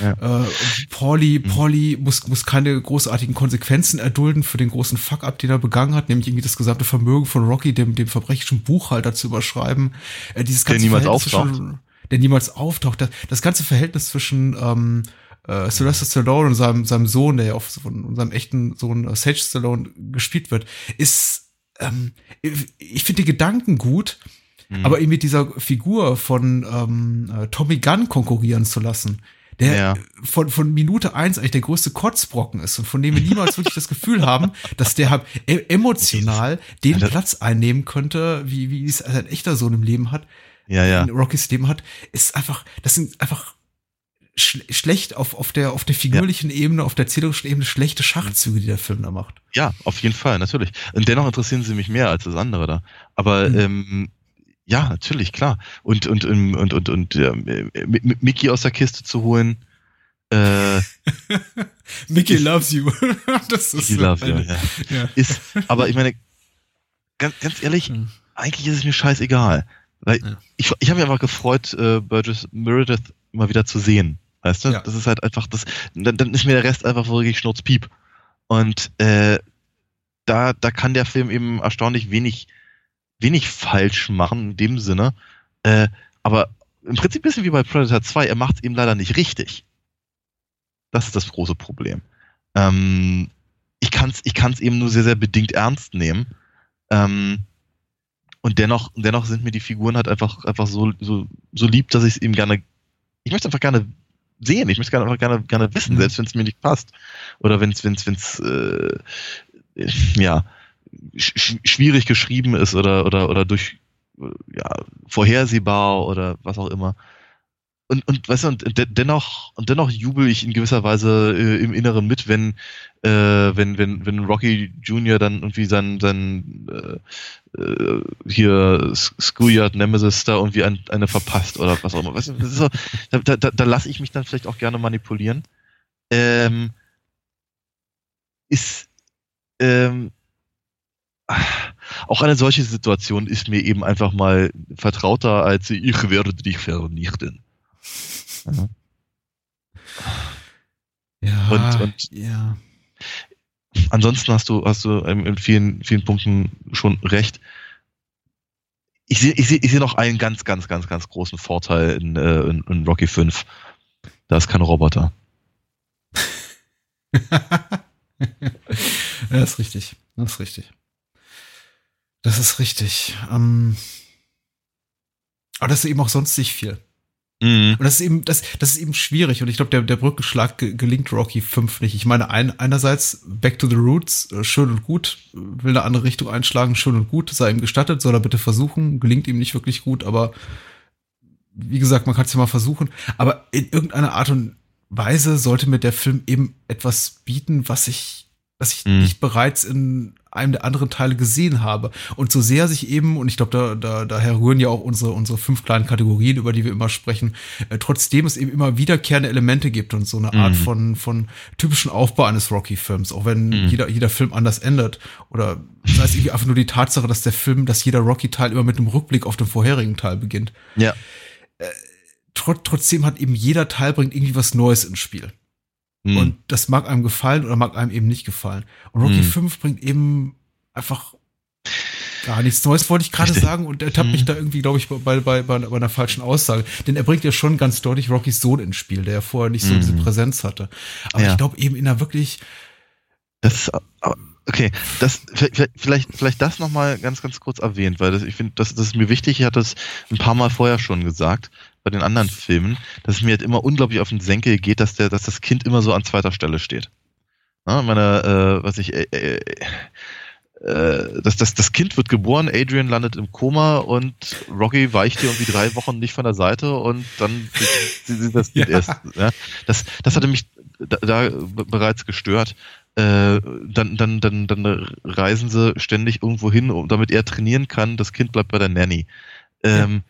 Ja. Äh, Pauli, Pauli muss, muss keine großartigen Konsequenzen erdulden für den großen Fuck-up, den er begangen hat, nämlich irgendwie das gesamte Vermögen von Rocky, dem, dem verbrecherischen Buchhalter zu überschreiben. Äh, dieses Der ganze niemals Verhältnis auftaucht. zwischen- Der niemals auftaucht. Das, das ganze Verhältnis zwischen ähm, äh, Sylvester Stallone und seinem, seinem Sohn, der ja auf von unserem echten Sohn äh, Sage Stallone gespielt wird, ist, ähm, ich, ich finde die Gedanken gut, Mhm. aber ihn mit dieser Figur von ähm, äh, Tommy Gunn konkurrieren zu lassen, der Ja. von, von Minute eins eigentlich der größte Kotzbrocken ist und von dem wir niemals wirklich das Gefühl haben, dass der halt e emotional den. Platz einnehmen könnte, wie, wie es ein echter Sohn im Leben hat, Ja, ja. in Rockys Leben hat, ist einfach, das sind einfach schl schlecht auf, auf der, auf der figürlichen Ebene, auf der erzählerischen Ebene schlechte Schachzüge, die der Film da macht. Ja, auf jeden Fall, natürlich. Und dennoch interessieren sie mich mehr als das andere da. Aber Mhm. ähm, ja, natürlich, klar. Und und und und und, und ähm, äh, Mi- Mi- Mickey aus der Kiste zu holen. Äh, Mickey loves you. das ist Mickey loves you, ja. ja. ist, aber ich meine, ganz, ganz ehrlich, Mhm. eigentlich ist es mir scheißegal. Weil Ja. ich, ich habe mich einfach gefreut, äh, Burgess Meredith mal wieder zu sehen. Weißt du? Ja. Das ist halt einfach, das, dann, dann ist mir der Rest einfach wirklich Schnurzpiep. Und äh, da, da kann der Film eben erstaunlich wenig, wenig falsch machen in dem Sinne. Äh, aber im Prinzip ein bisschen wie bei Predator 2, er macht es eben leider nicht richtig. Das ist das große Problem. Ähm, ich kann es ich kann's eben nur sehr, sehr bedingt ernst nehmen. Ähm, und dennoch, dennoch sind mir die Figuren halt einfach, einfach so, so, so lieb, dass ich es eben gerne, ich möchte einfach gerne sehen, ich möchte gerne einfach gerne, gerne wissen, Mhm. selbst wenn es mir nicht passt. Oder wenn es, wenn es, wenn es, äh, ja, sch sch- schwierig geschrieben ist oder, oder, oder durch ja, vorhersehbar oder was auch immer. Und, und weißt du, und de dennoch, und dennoch jubel ich in gewisser Weise äh, im Inneren mit, wenn, äh, wenn, wenn, wenn Rocky Jr. dann irgendwie sein, sein äh, äh, hier Schoolyard Nemesis da irgendwie ein, eine verpasst oder was auch immer. Weißt du, so, da, da, da lasse ich mich dann vielleicht auch gerne manipulieren. Ähm, ist ähm, auch eine solche Situation ist mir eben einfach mal vertrauter als ich werde dich vernichten. Ja. Ja, Und- und- ja. Ansonsten hast du, hast du in vielen, vielen Punkten schon recht. Ich sehe, ich sehe, ich sehe noch einen ganz, ganz, ganz, ganz großen Vorteil in, äh, in, in Rocky 5. Da ist kein Roboter. ja, ist richtig. Das ist richtig. Das ist richtig. Ähm, aber das ist eben auch sonst nicht viel. Mhm. Und das ist eben, das, das ist eben schwierig. Und ich glaube, der, der Brückenschlag ge gelingt Rocky 5 nicht. Ich meine, ein, einerseits Back to the Roots, äh, schön und gut, will eine andere Richtung einschlagen, schön und gut, sei ihm gestattet, soll er bitte versuchen, gelingt ihm nicht wirklich gut, aber wie gesagt, man kann es ja mal versuchen. Aber in irgendeiner Art und Weise sollte mir der Film eben etwas bieten, was ich, was ich Mhm. nicht bereits in einem der anderen Teile gesehen habe. Und so sehr sich eben, und ich glaube, da, da, daher rühren ja auch unsere, unsere fünf kleinen Kategorien, über die wir immer sprechen, äh, trotzdem es eben immer wiederkehrende Elemente gibt und so eine Art Mhm. von, von typischen Aufbau eines Rocky-Films, auch wenn Mhm. jeder, jeder Film anders endet. Oder sei es irgendwie einfach nur die Tatsache, dass der Film, dass jeder Rocky-Teil immer mit einem Rückblick auf den vorherigen Teil beginnt. Ja. Trot, trotzdem hat eben jeder Teil bringt irgendwie was Neues ins Spiel. Mhm. Und das mag einem gefallen oder mag einem eben nicht gefallen. Und Rocky Hm. 5 bringt eben einfach gar nichts Neues, wollte ich gerade sagen. Und er tappt mich Hm. da irgendwie, glaube ich, bei, bei, bei, einer falschen Aussage. Denn er bringt ja schon ganz deutlich Rockys Sohn ins Spiel, der ja vorher nicht so Hm. diese Präsenz hatte. Aber Ja. ich glaube eben in einer wirklich, Das okay, das, vielleicht, vielleicht, vielleicht das nochmal ganz, ganz kurz erwähnt, weil das, ich finde, das, das ist mir wichtig. Ich hatte es ein paar Mal vorher schon gesagt, bei den anderen Filmen, dass es mir halt immer unglaublich auf den Senkel geht, dass der, dass das Kind immer so an zweiter Stelle steht. Ja, meine, äh, was ich, äh, äh, äh, das, das, das Kind wird geboren, Adrian landet im Koma und Rocky weicht hier irgendwie drei Wochen nicht von der Seite und dann sieht das Kind Ja. erst. Ja. Das, das hatte mich da, da bereits gestört. Äh, dann, dann, dann, dann reisen sie ständig irgendwo hin, damit er trainieren kann. Das Kind bleibt bei der Nanny. Ähm,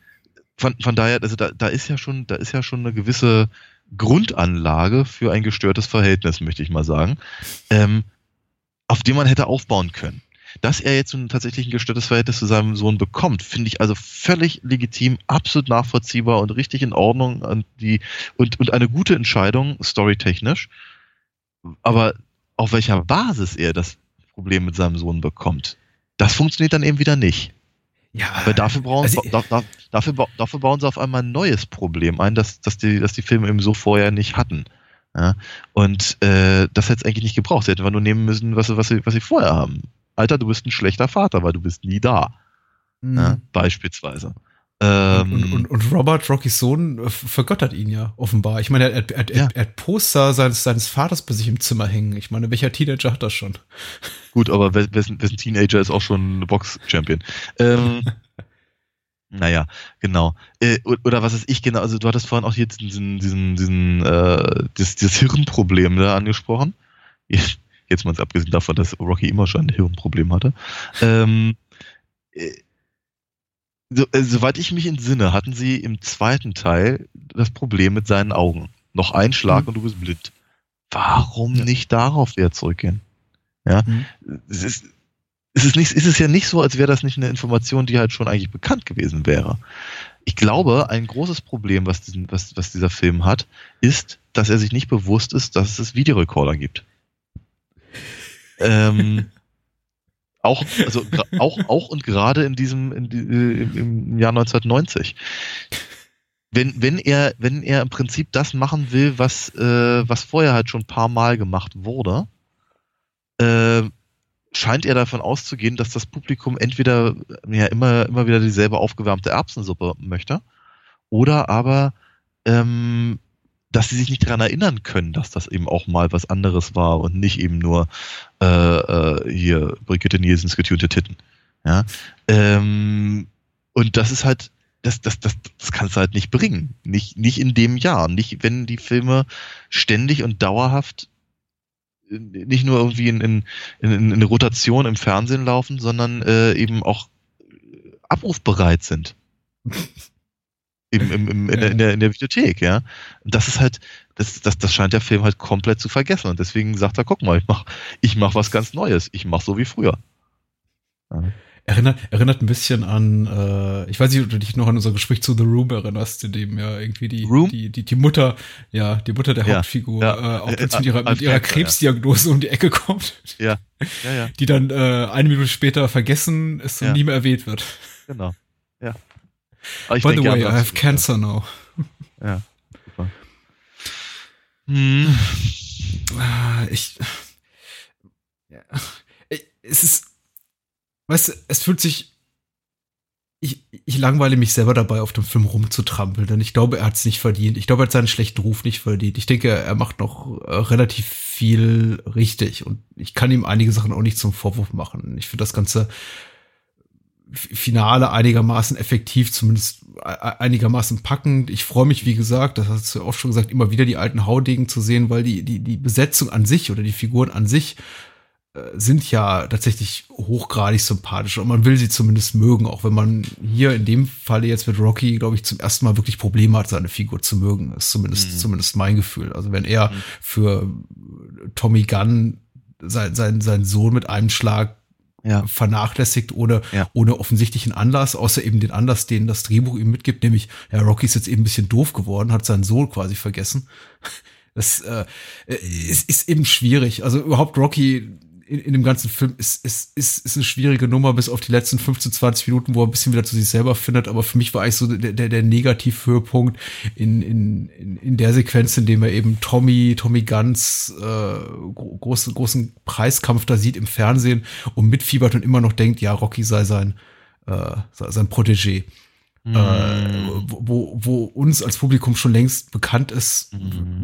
von, von daher, also da, da ist ja schon, da ist ja schon eine gewisse Grundanlage für ein gestörtes Verhältnis, möchte ich mal sagen, ähm, auf dem man hätte aufbauen können. Dass er jetzt tatsächlich ein gestörtes Verhältnis zu seinem Sohn bekommt, finde ich also völlig legitim, absolut nachvollziehbar und richtig in Ordnung und, die, und, und eine gute Entscheidung, storytechnisch. Aber auf welcher Basis er das Problem mit seinem Sohn bekommt, das funktioniert dann eben wieder nicht. Ja, Weil dafür, brauchen, Also- da, da, dafür, dafür bauen sie auf einmal ein neues Problem ein, das, das, die, das die Filme eben so vorher nicht hatten. Ja? Und äh, das hätte es eigentlich nicht gebraucht. Sie hätten einfach nur nehmen müssen, was, sie- was, sie, was sie vorher haben. Alter, du bist ein schlechter Vater, weil du bist nie da. Mhm. Ja? Beispielsweise. Und, Ähm, und, und, und Robert, Rockys Sohn, äh, vergöttert ihn ja offenbar. Ich meine, er, er, er, Ja. er hat Poster seines, seines Vaters bei sich im Zimmer hängen. Ich meine, welcher Teenager hat das schon? Gut, aber wessen, wessen Teenager ist auch schon Box-Champion? Ähm, naja, genau. Äh, oder was ist ich genau? Also du hattest vorhin auch hier diesen, diesen, diesen, äh, das, das Hirnproblem da angesprochen. Jetzt mal abgesehen davon, dass Rocky immer schon ein Hirnproblem hatte. Ähm, äh, so, äh, soweit ich mich entsinne, hatten sie im zweiten Teil das Problem mit seinen Augen. Noch ein Schlag Mhm. und du bist blind. Warum Ja. nicht darauf wieder zurückgehen? Ja, Mhm. es ist, es ist nicht, es ist ja nicht so, als wäre das nicht eine Information, die halt schon eigentlich bekannt gewesen wäre. Ich glaube, ein großes Problem, was, diesen, was, was dieser Film hat, ist, dass er sich nicht bewusst ist, dass es Videorekorder gibt. Ähm, auch, also, auch, auch und gerade in diesem, in die, äh, im, im Jahr 1990. Wenn, wenn er, wenn er im Prinzip das machen will, was, äh, was vorher halt schon ein paar Mal gemacht wurde, äh, scheint er davon auszugehen, dass das Publikum entweder ja immer, immer wieder dieselbe aufgewärmte Erbsensuppe möchte oder aber, ähm, dass sie sich nicht daran erinnern können, dass das eben auch mal was anderes war und nicht eben nur äh, äh, hier Brigitte Nielsens getunte Titten. Ja? Ähm, Und das ist halt, das, das, das, das kannst du halt nicht bringen. Nicht, nicht in dem Jahr. Nicht, wenn die Filme ständig und dauerhaft äh, nicht nur irgendwie in, in, in, in Rotation im Fernsehen laufen, sondern äh, eben auch abrufbereit sind. Im, im, im, in, der, in, der, in der Videothek, ja. Und das ist halt, das, das, das scheint der Film halt komplett zu vergessen. Und deswegen sagt er, guck mal, ich mach, ich mach was ganz Neues. Ich mach so wie früher. Ja. Erinnert, erinnert ein bisschen an, äh, ich weiß nicht, ob du dich noch an unser Gespräch zu The Room erinnerst, in dem ja irgendwie die, Room? die, die, die Mutter, ja, die Mutter der Ja, Hauptfigur ja. Äh, auch Äh, jetzt mit äh, ihrer, mit ihrer. Krebsdiagnose um die Ecke kommt, Ja, ja, ja, die dann äh, eine Minute später vergessen ist und nie mehr erwähnt wird. genau. Ja. Aber ich By the way, I ja, have cancer now. Ja, super. Hm. Ah, Ich, ja, Ich- es ist, weißt du, es fühlt sich, ich, ich langweile mich selber dabei, auf dem Film rumzutrampeln, denn ich glaube, er hat es nicht verdient. Ich glaube, er hat seinen schlechten Ruf nicht verdient. Ich denke, er macht noch äh, relativ viel richtig und ich kann ihm einige Sachen auch nicht zum Vorwurf machen. Ich finde das ganze Finale einigermaßen effektiv, zumindest e- e- einigermaßen packend. Ich freue mich, wie gesagt, das hast du ja auch schon gesagt, immer wieder die alten Haudegen zu sehen, weil die, die, die Besetzung an sich oder die Figuren an sich äh, sind ja tatsächlich hochgradig sympathisch und man will sie zumindest mögen, auch wenn man hier in dem Falle jetzt mit Rocky, glaube ich, zum ersten Mal wirklich Probleme hat, seine Figur zu mögen. ist zumindest, Mhm. zumindest mein Gefühl. Also wenn er für Tommy Gunn sein, sein, sein Sohn mit einem Schlag Ja. vernachlässigt ohne, Ja. ohne offensichtlichen Anlass, außer eben den Anlass, den das Drehbuch ihm mitgibt, nämlich, ja, Rocky ist jetzt eben ein bisschen doof geworden, hat seinen Sohn quasi vergessen. Das äh, ist, ist eben schwierig. Also überhaupt Rocky in, in dem ganzen Film ist, ist, ist, ist eine schwierige Nummer bis auf die letzten 15, 20 Minuten, wo er ein bisschen wieder zu sich selber findet. Aber für mich war eigentlich so der, der, der Negativhöhepunkt in, in, in, der Sequenz, in dem er eben Tommy, Tommy Guns äh, gro- großen, großen Preiskampf da sieht im Fernsehen und mitfiebert und immer noch denkt, ja, Rocky sei sein, äh, sei sein Protégé. Äh, wo, wo, uns als Publikum schon längst bekannt ist,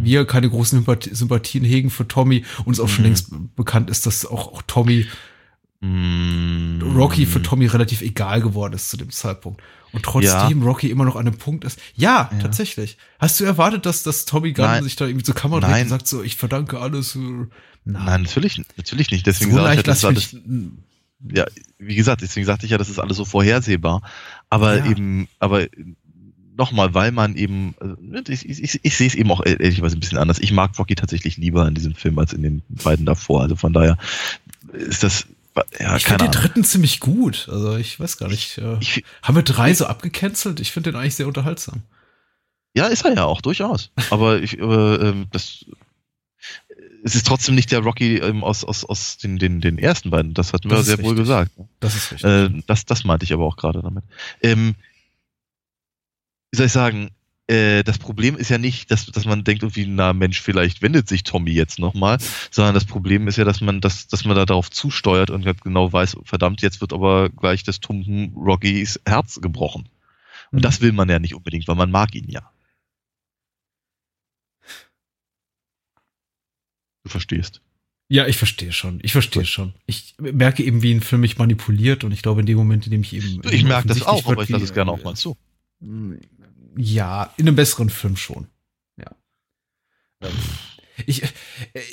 wir keine großen Sympath- Sympathien hegen für Tommy, uns auch schon längst bekannt ist, dass auch, auch Tommy, Mm. Rocky für Tommy relativ egal geworden ist zu dem Zeitpunkt. Und trotzdem Rocky immer noch an einem Punkt ist. Ja, Ja. tatsächlich. Hast du erwartet, dass, dass Tommy Gunn Nein. sich da irgendwie zur Kamera dreht Nein. und sagt so, ich verdanke alles. äh, Nein, natürlich, natürlich nicht. Deswegen so ich, ja, leicht das war ich mich, ja, wie gesagt, deswegen sagte ich ja, das ist alles so vorhersehbar. Aber Ja. eben, aber nochmal, weil man eben, also, ich, ich, ich, ich sehe es eben auch ehrlicherweise ein bisschen anders. Ich mag Rocky tatsächlich lieber in diesem Film als in den beiden davor. Also von daher ist das, ja, ich finde den dritten ziemlich gut. Also ich weiß gar nicht. Äh, Ich, haben wir drei so abgecancelt? Ich finde den eigentlich sehr unterhaltsam. ja, ist er ja auch, durchaus. Aber ich, ähm, das, es ist trotzdem nicht der Rocky ähm, aus, aus, aus den, den, den ersten beiden. Das hatten wir Das sehr wohl richtig. gesagt. Das ist richtig. Äh, das, das meinte ich aber auch gerade damit. Ähm, wie soll ich sagen, äh, das Problem ist ja nicht, dass, dass man denkt, irgendwie, na Mensch, vielleicht wendet sich Tommy jetzt nochmal, sondern das Problem ist ja, dass man, dass, dass man da darauf zusteuert und halt genau weiß, verdammt, jetzt wird aber gleich des tumpen Rockys Herz gebrochen. Und Mhm. das will man ja nicht unbedingt, weil man mag ihn ja. Du verstehst. Ja, ich verstehe schon. Ich verstehe schon. Ich merke eben, wie ein Film mich manipuliert und ich glaube, in dem Moment, in dem ich eben. Ich merke das auch, aber ich lasse es gerne auch mal zu. Ja, in einem besseren Film schon. Ja. Ähm, Ich,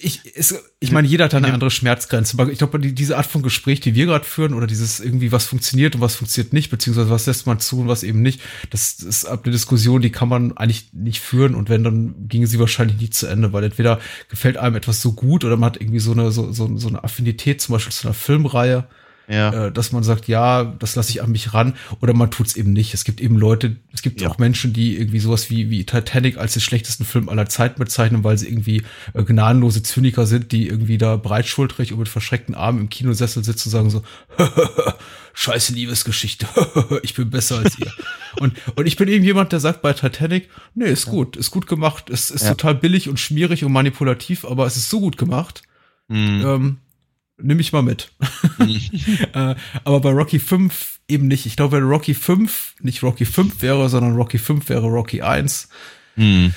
ich, es, ich meine, jeder hat eine andere Schmerzgrenze. Ich glaube, die, diese Art von Gespräch, die wir gerade führen, oder dieses irgendwie, was funktioniert und was funktioniert nicht, beziehungsweise was lässt man zu und was eben nicht, das ist ab eine Diskussion, die kann man eigentlich nicht führen. Und wenn, dann ginge sie wahrscheinlich nie zu Ende, weil entweder gefällt einem etwas so gut oder man hat irgendwie so eine, so, so, so eine Affinität zum Beispiel zu einer Filmreihe Ja. äh, dass man sagt, ja, das lasse ich an mich ran, oder man tut's eben nicht. Es gibt eben Leute, es gibt Ja. auch Menschen, die irgendwie sowas wie, wie Titanic als den schlechtesten Film aller Zeiten bezeichnen, weil sie irgendwie äh, gnadenlose Zyniker sind, die irgendwie da breitschultrig und mit verschreckten Armen im Kinosessel sitzen und sagen so, scheiße Liebesgeschichte, ich bin besser als ihr. und, und ich bin eben jemand, der sagt bei Titanic, nee, ist gut, ist gut gemacht, ist, ist Ja. total billig und schmierig und manipulativ, aber es ist so gut gemacht, Hm. ähm, nimm ich mal mit. äh, aber bei Rocky 5 eben nicht. Ich glaube, wenn Rocky 5 nicht Rocky 5 wäre, sondern Rocky 5 wäre Rocky 1. Hm.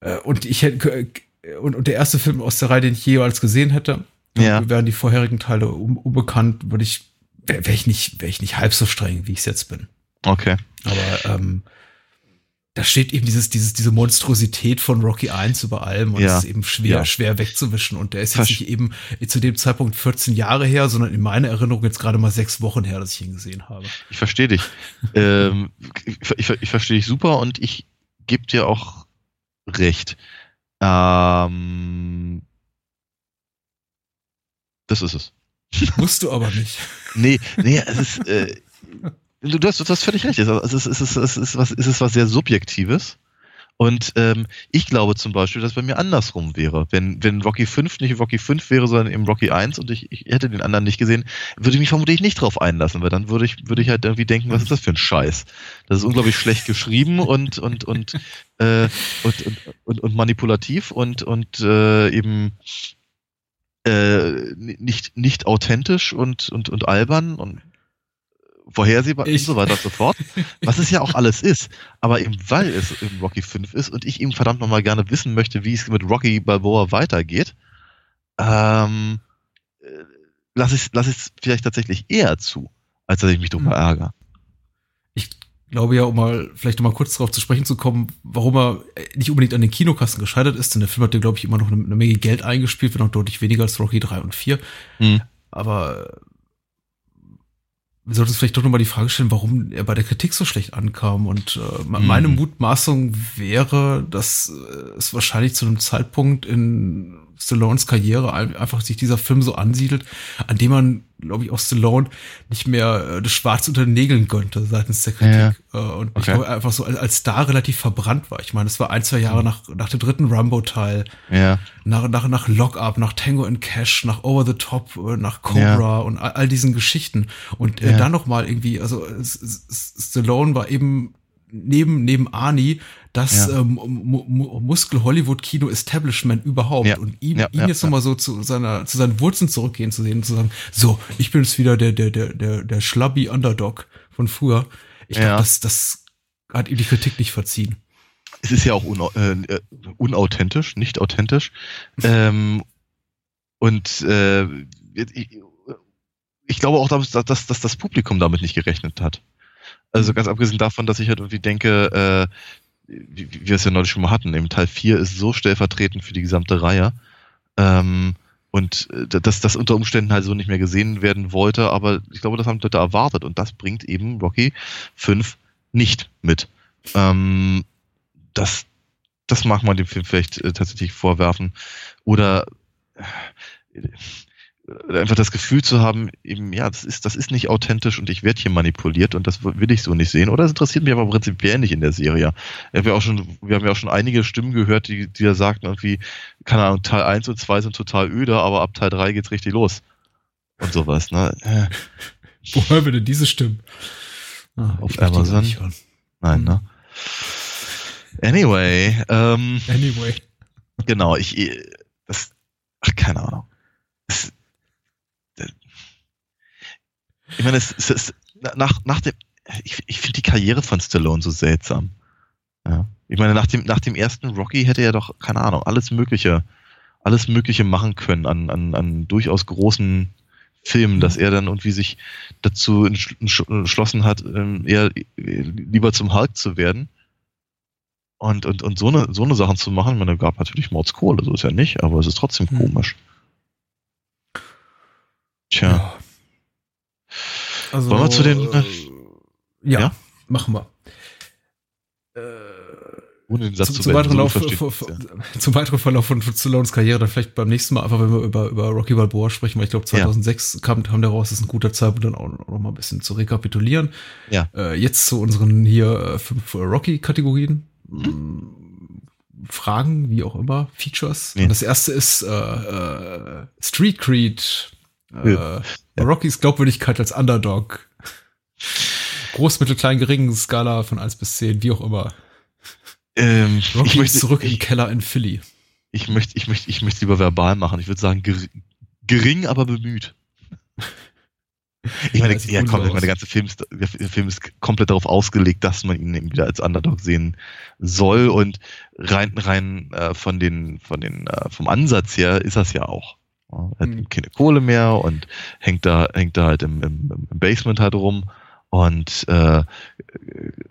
Äh, und ich hätte, äh, und, und der erste Film aus der Reihe, den ich jemals gesehen hätte, Ja. wären die vorherigen Teile un, unbekannt, würde ich, wäre wär ich nicht, wäre ich nicht halb so streng, wie ich es jetzt bin. Okay. Aber ähm, da steht eben dieses, dieses, diese Monstrosität von Rocky 1 über allem und Ja. es ist eben schwer, Ja. schwer wegzuwischen. Und der ist jetzt Versch- nicht eben zu dem Zeitpunkt 14 Jahre her, sondern in meiner Erinnerung jetzt gerade mal sechs Wochen her, dass ich ihn gesehen habe. Ich verstehe dich. ähm, ich, ich, ich verstehe dich super und ich gebe dir auch recht. Ähm, das ist es. Musst du aber nicht. Nee, nee, es ist. Äh, du, hast, du hast völlig recht. Es ist, es ist, es ist, es ist, was, es ist was sehr Subjektives. Und ähm, ich glaube zum Beispiel, dass bei mir andersrum wäre. Wenn, wenn Rocky 5 nicht Rocky 5 wäre, sondern eben Rocky 1 und ich, ich hätte den anderen nicht gesehen, würde ich mich vermutlich nicht drauf einlassen, weil dann würde ich, würde ich halt irgendwie denken, was ist das für ein Scheiß? Das ist unglaublich schlecht geschrieben und, und, und, äh, und, und, und, und manipulativ und, und äh, eben äh, nicht, nicht authentisch und, und, und albern und vorhersehbar Ich- und so weiter und so fort. Was es ja auch alles ist. Aber eben weil es im Rocky 5 ist und ich eben verdammt nochmal gerne wissen möchte, wie es mit Rocky Balboa weitergeht, ähm, äh, lasse ich es lass vielleicht tatsächlich eher zu, als dass ich mich darüber Mhm. ärgere. Ich glaube ja, um mal vielleicht noch mal kurz darauf zu sprechen zu kommen, warum er nicht unbedingt an den Kinokassen gescheitert ist, denn der Film hat ja, glaube ich, immer noch eine, eine Menge Geld eingespielt, wenn auch deutlich weniger als Rocky 3 und 4. Hm. Aber wir sollten uns vielleicht doch nochmal die Frage stellen, warum er bei der Kritik so schlecht ankam. Und äh, Mhm. meine Mutmaßung wäre, dass äh, es wahrscheinlich zu einem Zeitpunkt in Stallones Karriere ein- einfach sich dieser Film so ansiedelt, an dem man, glaube ich, auch Stallone nicht mehr äh, das Schwarz unter den Nägeln gönnte seitens der Kritik. Äh, und ich Okay. glaube, er einfach so als, als Star relativ verbrannt war. Ich meine, es war ein, zwei Jahre nach, nach dem dritten Rambo-Teil Ja, nach, nach, nach Lock-Up, nach Tango and Cash, nach Over the Top, äh, nach Cobra und all, all diesen Geschichten. Und äh, Ja. dann noch mal irgendwie, also Stallone war eben neben, neben Arnie das Ja. ähm, Mu- Mu- Muskel-Hollywood-Kino-Establishment überhaupt. Ja. Und ihm, Ja, ihn jetzt ja. noch mal so zu, seiner, zu seinen Wurzeln zurückgehen zu sehen und zu sagen, so, ich bin jetzt wieder der, der, der, der, der schlubby Underdog von früher. Ich glaube, das, das hat ihm die Kritik nicht verziehen. es ist ja auch unau äh, unauthentisch, nicht authentisch. ähm, und äh, ich, ich glaube auch, dass, dass, dass das Publikum damit nicht gerechnet hat. Also ganz abgesehen davon, dass ich halt irgendwie denke, äh, wie, wie wir es ja neulich schon mal hatten, im Teil 4 ist so stellvertretend für die gesamte Reihe. Ähm, und äh, dass das unter Umständen halt so nicht mehr gesehen werden wollte, aber ich glaube, das haben Leute erwartet und das bringt eben Rocky 5 nicht mit. Ähm, das, das mag man dem Film vielleicht äh, tatsächlich vorwerfen. Oder äh, einfach das Gefühl zu haben, eben, ja, das ist, das ist nicht authentisch und ich werde hier manipuliert und das will ich so nicht sehen. Oder es interessiert mich aber prinzipiell nicht in der Serie. Ich hab ja auch schon, wir haben ja auch schon einige Stimmen gehört, die, die da sagten, irgendwie, keine Ahnung, Teil 1 und 2 sind total öde, aber ab Teil 3 geht's richtig los. Und sowas, ne? Äh, Wo hören wir denn diese Stimmen? Ah, Auf Amazon? nein, ne? Anyway, ähm, Anyway. Genau, ich, äh, das, ach, keine Ahnung. Es, äh, ich meine, es, es ist, nach, nach dem, ich, ich finde die Karriere von Stallone so seltsam. Ja. Ich meine, nach dem, nach dem ersten Rocky hätte er doch, keine Ahnung, alles Mögliche, alles Mögliche machen können an, an, an durchaus großen Filmen, dass er dann irgendwie sich dazu entsch- entsch- entschlossen hat, ähm, eher äh, lieber zum Hulk zu werden. Und, und, und so eine, so eine Sachen zu machen, ich meine, gab natürlich Mordskohle, so ist ja nicht, aber es ist trotzdem Hm. komisch. Tja, Ja. Also, Wollen wir zu den- äh, ja, Ja? machen wir. Äh, ohne den Satz zum, zu zum, weiteren Lauf, vor- vor- zum weiteren Verlauf von Stallones Karriere dann vielleicht beim nächsten Mal, einfach wenn wir über, über Rocky Balboa sprechen, weil ich glaube 2006 kam, kam der raus, das ist ein guter Zeitpunkt, dann auch noch mal ein bisschen zu rekapitulieren. Ja. Äh, jetzt zu unseren hier äh, fünf äh, Rocky-Kategorien. Mm, Fragen, wie auch immer, Features. Ja. Und das erste ist äh, äh, Street Creed. Äh, Ja. Rockys Glaubwürdigkeit als Underdog. Groß, mittel, klein, gering, Skala von 1 bis 10, wie auch immer. Ähm, Rocky ich möchte, zurück im ich, Keller in Philly. ich möchte, ich möchte, ich möchte lieber verbal machen. Ich würde sagen, ger gering, aber bemüht. Ich meine, Ja, ja, komm, ich meine, der ganze Film ist, der Film ist komplett darauf ausgelegt, dass man ihn eben wieder als Underdog sehen soll und rein, rein äh, von den, von den, äh, vom Ansatz her ist das ja auch. Er hat Mhm. keine Kohle mehr und hängt da, hängt da halt im, im, im Basement halt rum und äh,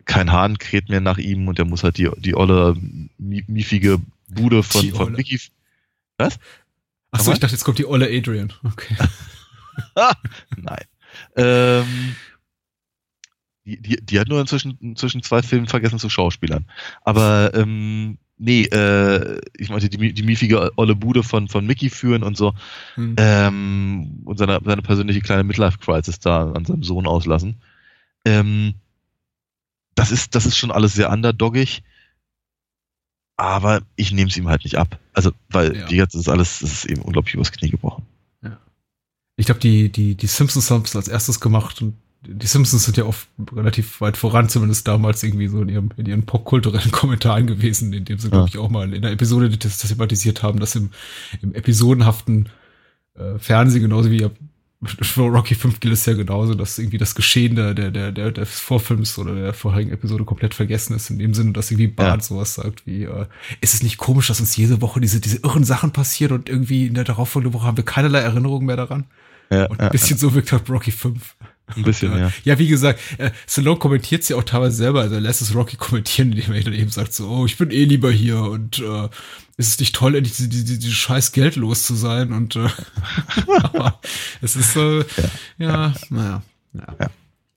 kein Hahn kräht mehr nach ihm und er muss halt die, die olle, miefige Bude von, Die von. Mickey. Was? Achso, ich dachte, jetzt kommt die olle Adrian. Okay. Nein. Ähm, die, die, die hat nur inzwischen zwischen zwei Filmen vergessen zu Schauspielern. Aber ähm, nee, äh, ich meinte die, die miefige olle Bude von, von Mickey führen und so Hm. ähm, und seine, seine persönliche kleine Midlife-Crisis da an seinem Sohn auslassen. Ähm, das ist, das ist schon alles sehr underdoggig, aber ich nehme es ihm halt nicht ab. Also, weil, Ja. wie gesagt, das ist alles, das ist eben unglaublich übers Knie gebrochen. Ich glaube, die, die, die Simpsons haben es als erstes gemacht und die Simpsons sind ja oft relativ weit voran, zumindest damals irgendwie so in ihrem, in ihren popkulturellen Kommentaren gewesen, in dem sie, glaube Ja. ich, auch mal in der Episode das, das thematisiert haben, dass im, im episodenhaften äh, Fernsehen, genauso wie ja, Rocky 5 gilt es ja genauso, dass irgendwie das Geschehen der, der, der, des Vorfilms oder der vorherigen Episode komplett vergessen ist, in dem Sinne, dass irgendwie Bart sowas sagt wie, äh, ist es nicht komisch, dass uns jede Woche diese, diese irren Sachen passieren und irgendwie in der darauffolgenden Woche haben wir keinerlei Erinnerungen mehr daran? Ja, Und ein bisschen so wirkt halt Rocky 5. ein bisschen, ja. ja. Ja, wie gesagt, äh, Stallone kommentiert sie auch teilweise selber, also er lässt es Rocky kommentieren, indem er dann eben sagt so, oh, ich bin eh lieber hier und äh, ist es nicht toll, endlich diese, diese, diese scheiß Geld los zu sein und äh, aber es ist so, ja, naja, ja. Ja.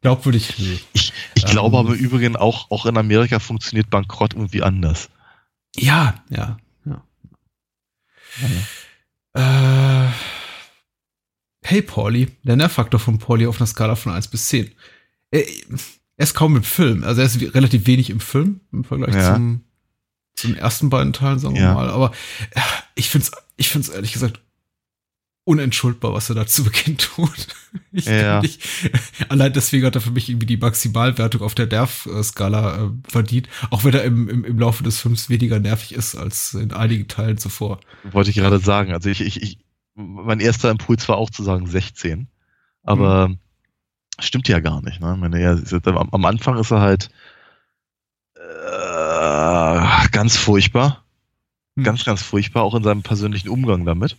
Glaubwürdig, nee. Ich, ich Ähm. glaube aber übrigens auch, auch in Amerika funktioniert Bankrott irgendwie anders. Ja, ja, ja. Äh, hey Pauli, der Nervfaktor von Pauli auf einer Skala von 1 bis 10. Er, er ist kaum im Film, also er ist relativ wenig im Film im Vergleich Ja. zum, zum ersten beiden Teilen, sagen wir Ja. mal. Aber ich find's, ich find's ehrlich gesagt unentschuldbar, was er da zu Beginn tut. Ich Ja. nicht, allein deswegen hat er für mich irgendwie die Maximalwertung auf der Nerv-Skala äh, verdient, auch wenn er im, im, im Laufe des Films weniger nervig ist als in einigen Teilen zuvor. Wollte ich gerade sagen. Also ich, ich, ich, mein erster Impuls war auch zu sagen 16. Aber Mhm. stimmt ja gar nicht. Ne? Meine, er ist, am, am Anfang ist er halt äh, ganz furchtbar. Hm. Ganz, ganz furchtbar, auch in seinem persönlichen Umgang damit.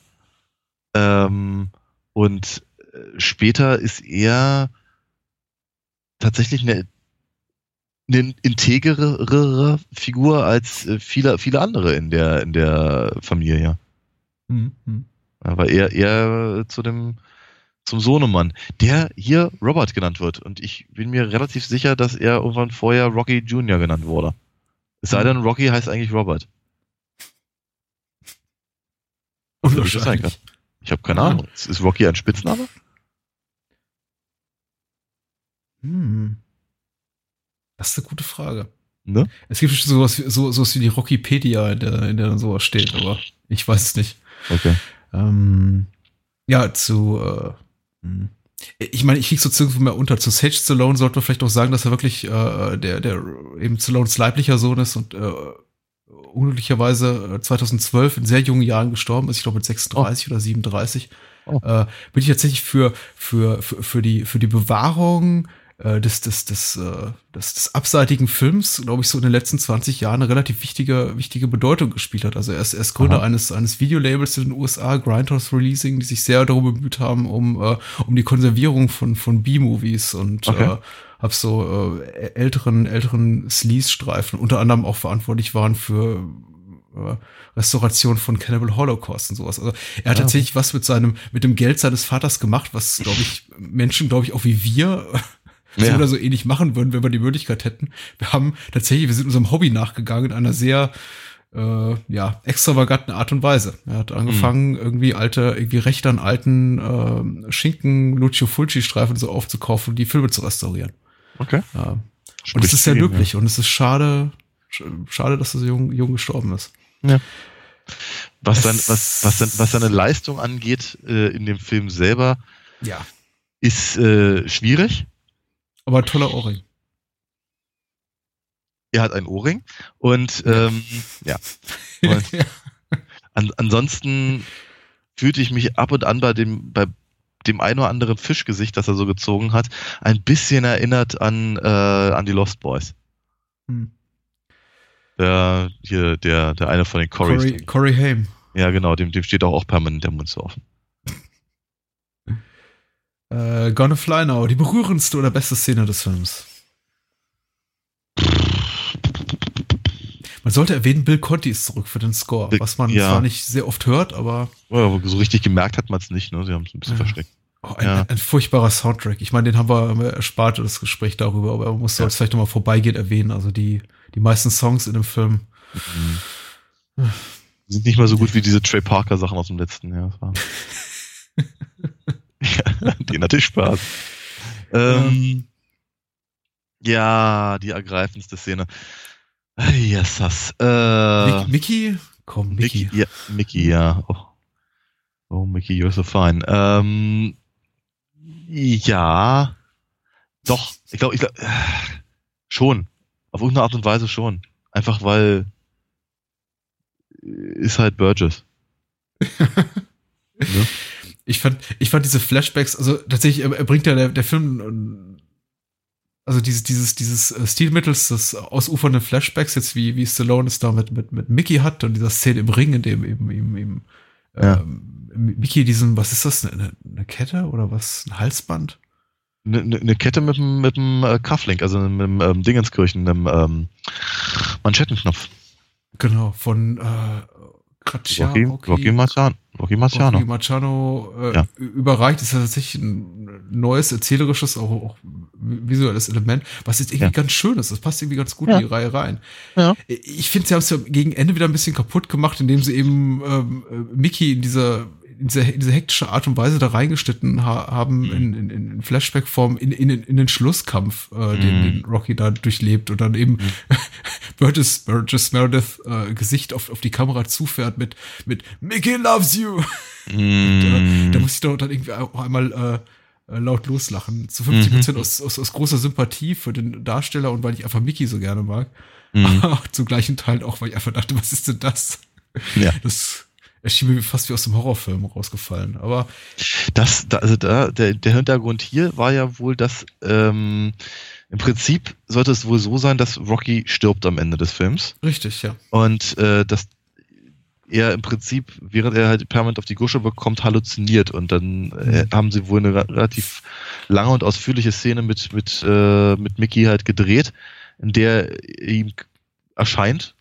Ähm, und äh, später ist er tatsächlich eine, eine integrere Figur als äh, viele, viele andere in der, in der Familie. Hm, hm. Aber er, er zu dem, zum Sohnemann, der hier Robert genannt wird. Und ich bin mir relativ sicher, dass er irgendwann vorher Rocky Jr. genannt wurde. Es sei denn, Rocky heißt eigentlich Robert. Kann. Ich habe keine Ah. Ahnung. Ist Rocky ein Spitzname? Hm. Das ist eine gute Frage. Ne? Es gibt sowas, wie- so, sowas wie die Rockipedia, in der, in der dann sowas steht, aber ich weiß es nicht. Okay. Ähm, ja, zu, äh, hm. ich meine, ich krieg so irgendwo mehr unter. Zu Sage Stallone sollte man vielleicht auch sagen, dass er wirklich äh, der, der eben Stallones leiblicher Sohn ist und äh, unglücklicherweise äh, 2012 in sehr jungen Jahren gestorben ist. Ich glaube mit 36 oder 37. Oh. Äh, bin ich tatsächlich für, für, für, für, die, für die Bewahrung äh, des, des, des, äh, des, des abseitigen Films, glaube ich, so in den letzten 20 Jahren eine relativ wichtige, wichtige Bedeutung gespielt hat. Also er ist, er ist Gründer Aha. eines, eines Videolabels in den USA, Grindhouse Releasing, die sich sehr darum bemüht haben, um, äh, um die Konservierung von, von B-Movies und Okay. äh, hab so äh, älteren, älteren Sleaze-Streifen, unter anderem auch verantwortlich waren für äh, Restauration von Cannibal Holocaust und sowas. Also er hat Ah, tatsächlich was mit seinem, mit dem Geld seines Vaters gemacht, was, glaube ich, Menschen, glaube ich, auch wie wir so Ja. oder so ähnlich machen würden, wenn wir die Möglichkeit hätten. Wir haben tatsächlich, wir sind unserem Hobby nachgegangen in einer sehr äh, ja, extravaganten Art und Weise. Er hat angefangen, irgendwie alte, irgendwie recht an alten äh, Schinken, Lucio Fulci-Streifen so aufzukaufen und die Filme zu restaurieren. Okay. Ja. Und es ist sehr ihn, löblich und es ist schade, sch- schade, dass er so jung, jung gestorben ist. Was, Es- sein, was, was, sein, was seine Leistung angeht äh, in dem Film selber, Ja. ist äh, schwierig. Aber ein toller Ohrring. Er hat ein Ohrring und ähm, ja. Und an, ansonsten fühlte ich mich ab und an bei dem, bei dem ein oder anderen Fischgesicht, das er so gezogen hat, ein bisschen erinnert an, äh, an die Lost Boys. Hm. Der, hier, der, der eine von den Corys. Corey, Corey Haim. Ja, genau, dem, dem steht auch, auch permanent der Mund so offen. Äh, Gonna Fly Now, die berührendste oder beste Szene des Films. Man sollte erwähnen, Bill Conti ist zurück für den Score, was man ja. zwar nicht sehr oft hört, aber Ja, aber so richtig gemerkt hat man es nicht, ne? Sie haben es ein bisschen Ja. versteckt. oh, ein, Ja. ein furchtbarer Soundtrack. Ich meine, den haben wir, erspart, das Gespräch darüber, aber man muss Ja. es vielleicht nochmal vorbeigehen erwähnen. Also die, die meisten Songs in dem Film. Sind nicht mal so gut wie diese Trey Parker Sachen aus dem letzten Jahr. Ja, die natürlich Spaß. Ähm, ja, die ergreifendste Szene. Yes, das. Äh, Mick- Mickey? Komm, Mickey. Mickey, ja, Mickey, ja. Oh, oh Mickey, you're so fine. Ähm, ja, doch, ich glaube, ich glaub, äh, schon. Auf irgendeine Art und Weise schon. Einfach weil äh, ist halt Burgess. ne? Ich fand, ich fand diese Flashbacks, also tatsächlich, bringt ja der, der Film, also dieses, dieses, dieses äh, Stilmittels, das ausufernde Flashbacks, jetzt wie, wie Stallone es da mit, mit, mit Mickey hat und dieser Szene im Ring, in dem eben, eben, eben Ja. ähm, Mickey diesen, was ist das, eine, eine Kette oder was, ein Halsband? Eine ne, ne Kette mit dem mit dem äh, Cufflink, also mit dem ähm, Dingenskirchen, einem ähm, Manschettenknopf. Genau, von äh, Rocky Marciano. Rocky Marciano. Äh, Ja. überreicht, ist ja tatsächlich ein neues, erzählerisches, auch, auch visuelles Element, was jetzt irgendwie Ja. ganz schön ist. Das passt irgendwie ganz gut Ja. in die Reihe rein. Ich finde, sie haben es ja gegen Ende wieder ein bisschen kaputt gemacht, indem sie eben ähm, äh, Mickey in dieser in diese, in diese hektische Art und Weise da reingeschnitten ha haben Mhm. in, in, in Flashback-Form in, in, in den Schlusskampf, äh, den, Mhm. den Rocky da durchlebt und dann eben Burgess, Burgess Meredith äh, Gesicht auf, auf die Kamera zufährt mit, mit Mickey loves you. Mm. Da muss ich doch dann irgendwie auch einmal äh, äh, laut loslachen. Zu 50 Prozent Mhm. aus, aus, aus großer Sympathie für den Darsteller und weil ich einfach Mickey so gerne mag. Mhm. Aber zum gleichen Teil auch, weil ich einfach dachte, was ist denn das? Ja. Das erschien mir fast wie aus dem Horrorfilm rausgefallen. Aber Das, da, also da, der, der Hintergrund hier war ja wohl, dass ähm, im Prinzip sollte es wohl so sein, dass Rocky stirbt am Ende des Films richtig, ja. und äh, dass er im Prinzip, während er halt permanent auf die Gusche bekommt, halluziniert und dann äh, haben sie wohl eine relativ lange und ausführliche Szene mit mit äh, mit Mickey halt gedreht, in der ihm erscheint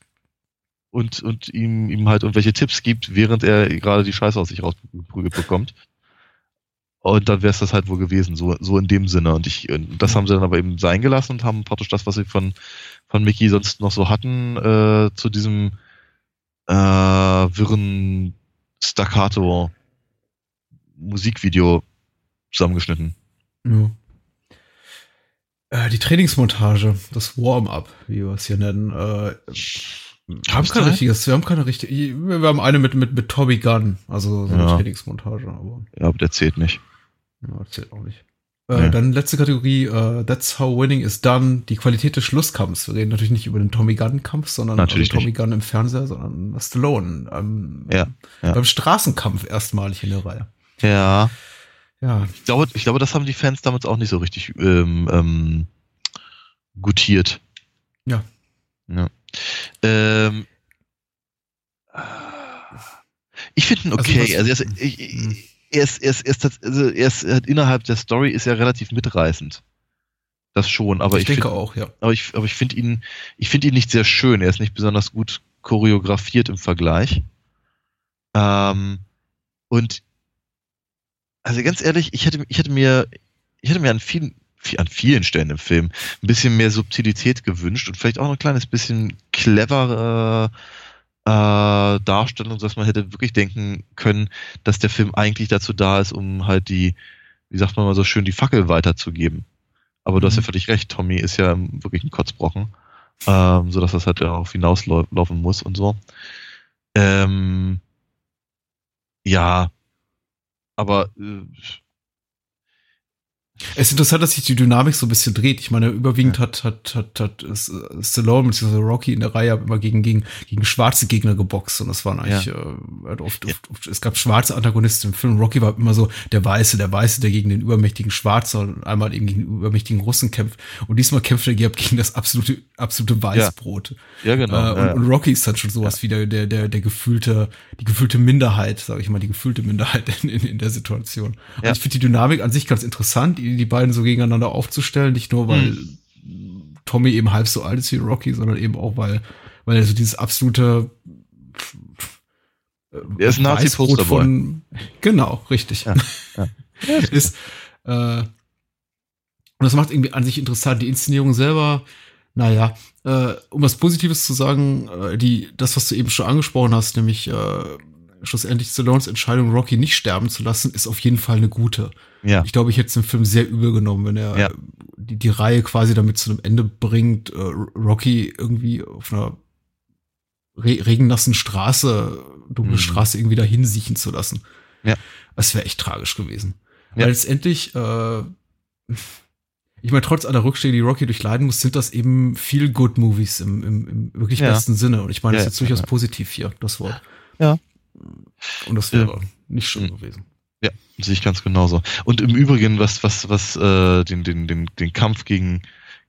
und und ihm ihm halt irgendwelche Tipps gibt, während er gerade die Scheiße aus sich rausgeprügelt bekommt. Und dann wäre es das halt wohl gewesen, so, so in dem Sinne. Und ich, und das haben sie dann aber eben sein gelassen und haben praktisch das, was sie von, von Mickey sonst noch so hatten, äh, zu diesem äh, wirren Staccato Musikvideo zusammengeschnitten. ja. Äh, die Trainingsmontage, das Warm-up, wie wir es hier nennen, äh, haben Gab's kein da? richtiges, wir haben keine richtige, wir haben eine mit, mit, mit Toby Gunn, also so eine Ja. Trainingsmontage, aber Ja, aber der zählt nicht. Ja, das zählt auch nicht. Äh, Nee. Dann letzte Kategorie, äh, That's How Winning is Done, die Qualität des Schlusskampfs. Wir reden natürlich nicht über den Tommy Gunn-Kampf, sondern Natürlich Tommy Gunn im Fernseher, sondern Stallone ähm, Ja, ja. beim Straßenkampf erstmalig in der Reihe. Ja. Ja, Ich glaube, ich glaube, das haben die Fans damals auch nicht so richtig ähm, ähm, gutiert. Ja. ja. Ähm, ich finde ihn Also okay. was- Also, er, ist, Hm. er, ist, er, ist, er, ist, also er ist halt innerhalb der Story ist er relativ mitreißend. Das schon, aber ich, ich, denke find- auch, ja. aber ich, aber ich finde ihn, ich finde ihn nicht sehr schön. Er ist nicht besonders gut choreografiert im Vergleich. Ähm, und also ganz ehrlich, ich hätte, ich hätte mir, ich hätte mir an vielen, vi- an vielen Stellen im Film ein bisschen mehr Subtilität gewünscht und vielleicht auch ein kleines bisschen cleverer äh, Darstellung, dass man hätte wirklich denken können, dass der Film eigentlich dazu da ist, um halt die, wie sagt man mal so schön, die Fackel weiterzugeben. Aber du hast ja Mhm. völlig recht, Tommy ist ja wirklich ein Kotzbrochen, ähm, so dass das halt darauf hinauslaufen muss und so. Ähm, ja, aber äh, Es ist interessant, dass sich die Dynamik so ein bisschen dreht. Ich meine, überwiegend ja. hat, hat, hat, hat Stallone bzw. Rocky in der Reihe immer gegen, gegen, gegen schwarze Gegner geboxt. Und das waren eigentlich ja. äh, oft, oft, oft, es gab schwarze Antagonisten im Film. Rocky war immer so der Weiße, der Weiße, der gegen den übermächtigen Schwarzen und einmal eben gegen den übermächtigen Russen kämpft. Und diesmal kämpft er gegen das absolute, absolute Weißbrot. Ja, ja genau. Äh, und, und, Rocky ist dann schon sowas wie der, der, der, der gefühlte, die gefühlte Minderheit, sage ich mal, die gefühlte Minderheit in, in, in der Situation. Und ich finde die Dynamik an sich ganz interessant. Die die beiden so gegeneinander aufzustellen, nicht nur weil hm. Tommy eben halb so alt ist wie Rocky, sondern eben auch weil weil er so dieses absolute er ist ein Nazi-Poster von genau richtig ja, ja. ist äh, und das macht irgendwie an sich interessant die Inszenierung selber naja, äh, um was Positives zu sagen, äh, die, das, was du eben schon angesprochen hast, nämlich äh, schlussendlich Stallones Entscheidung, Rocky nicht sterben zu lassen, ist auf jeden Fall eine gute. Ja. Ich glaube, ich hätte es dem Film sehr übel genommen, wenn er ja. die, die Reihe quasi damit zu einem Ende bringt, äh, Rocky irgendwie auf einer re regennassen Straße, dunkle mhm. Straße irgendwie dahin siechen zu lassen. Ja. Das wäre echt tragisch gewesen. Ja. Weil letztendlich, äh, ich meine, trotz aller Rückschläge, die Rocky durchleiden muss, sind das eben viel Good Movies im, im, im wirklich ja. besten Sinne. Und ich meine, das ist jetzt durchaus positiv hier, das Wort. Ja. Und das wäre nicht schön mhm. gewesen. Ja, sehe ich ganz genauso. Und im Übrigen, was, was, was äh, den, den, den, den Kampf gegen,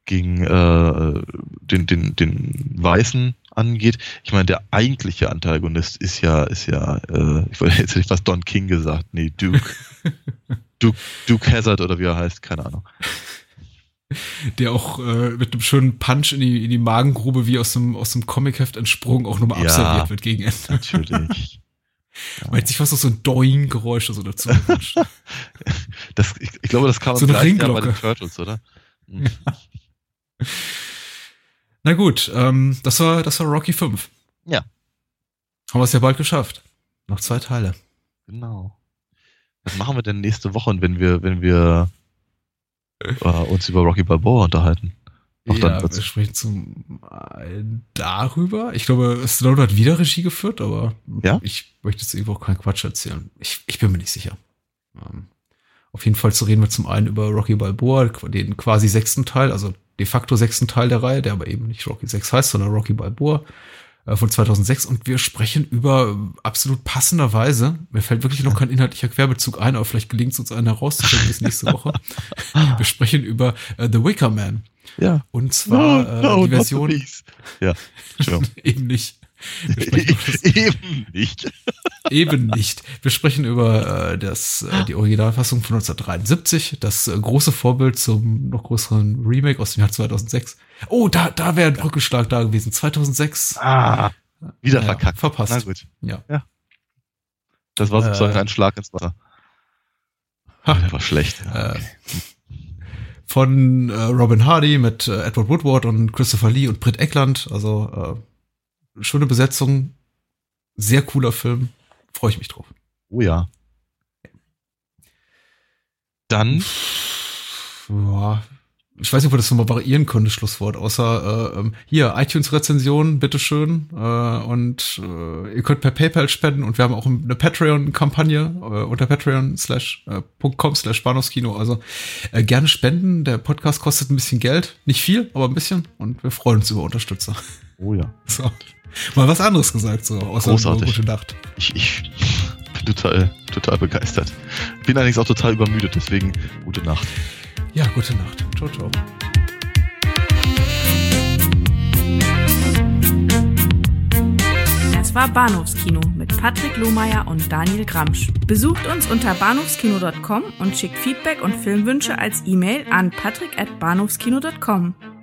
gegen äh, den, den, den Weißen angeht, ich meine, der eigentliche Antagonist ist ja, ist ja, äh, ich wollte jetzt nicht was Don King gesagt, nee, Duke. Duke, Duke Hazard oder wie er heißt, keine Ahnung. Der auch äh, mit einem schönen Punch in die, in die Magengrube wie aus dem, aus dem Comicheft entsprungen auch nochmal ja, abserviert wird gegen Ende. Natürlich. Man hätte sich fast so ein Doing-Geräusch so dazu gewünscht. das, ich, ich, glaube, das kam so eine Ringglocke. bei den Turtles, oder? Mhm. Na gut, ähm, das war, das war Rocky 5. Ja. Haben wir es ja bald geschafft. Noch zwei Teile. Genau. Was machen wir denn nächste Woche, wenn wir, wenn wir äh, uns über Rocky Balboa unterhalten? Auch ja, dann wir sprechen zum darüber. Ich glaube, Stallone hat wieder Regie geführt, aber ja? ich möchte jetzt irgendwo auch keinen Quatsch erzählen. Ich, ich bin mir nicht sicher. Ähm, auf jeden Fall zu reden wir zum einen über Rocky Balboa, den quasi sechsten Teil, also de facto sechsten Teil der Reihe, der aber eben nicht Rocky 6 heißt, sondern Rocky Balboa von 2006 und wir sprechen über absolut passenderweise, mir fällt wirklich noch kein inhaltlicher Querbezug ein, aber vielleicht gelingt es uns einen herauszufinden bis nächste Woche. wir sprechen über uh, The Wicker Man. Ja. Und zwar no, no, äh, die Version. Ja, eben nicht. eben nicht. eben nicht. Wir sprechen über äh, das, äh, die Originalfassung von 1973, das äh, große Vorbild zum noch größeren Remake aus dem Jahr 2006. Oh, da, da wäre ein Brückenschlag da gewesen. 2006. Ah, wieder verkackt. Verpasst. Na gut. Ja. ja. Das war sozusagen äh, ein Schlag ins Wasser. Ha. Der war schlecht. Ja, okay. äh, von äh, Robin Hardy mit äh, Edward Woodward und Christopher Lee und Britt Eckland. Also äh, schöne Besetzung, sehr cooler Film. Freue ich mich drauf. Oh ja. Dann. Ja, ich weiß nicht, ob wir das nochmal variieren können, das Schlusswort, außer äh, ähm, hier, iTunes-Rezension, bitteschön. Äh, und äh, ihr könnt per PayPal spenden und wir haben auch eine Patreon-Kampagne äh, unter patreon.com äh, slash Bahnhofskino. Also äh, gerne spenden. Der Podcast kostet ein bisschen Geld. Nicht viel, aber ein bisschen. Und wir freuen uns über Unterstützer. Oh ja. So. Mal was anderes gesagt, so außer Großartig. gute Nacht. Ich, ich bin total, total begeistert. Bin allerdings auch total übermüdet, deswegen gute Nacht. Ja, gute Nacht. Ciao, ciao. Das war Bahnhofskino mit Patrick Lohmeier und Daniel Gramsch. Besucht uns unter bahnhofskino.com und schickt Feedback und Filmwünsche als E-Mail an patrick@bahnhofskino.com.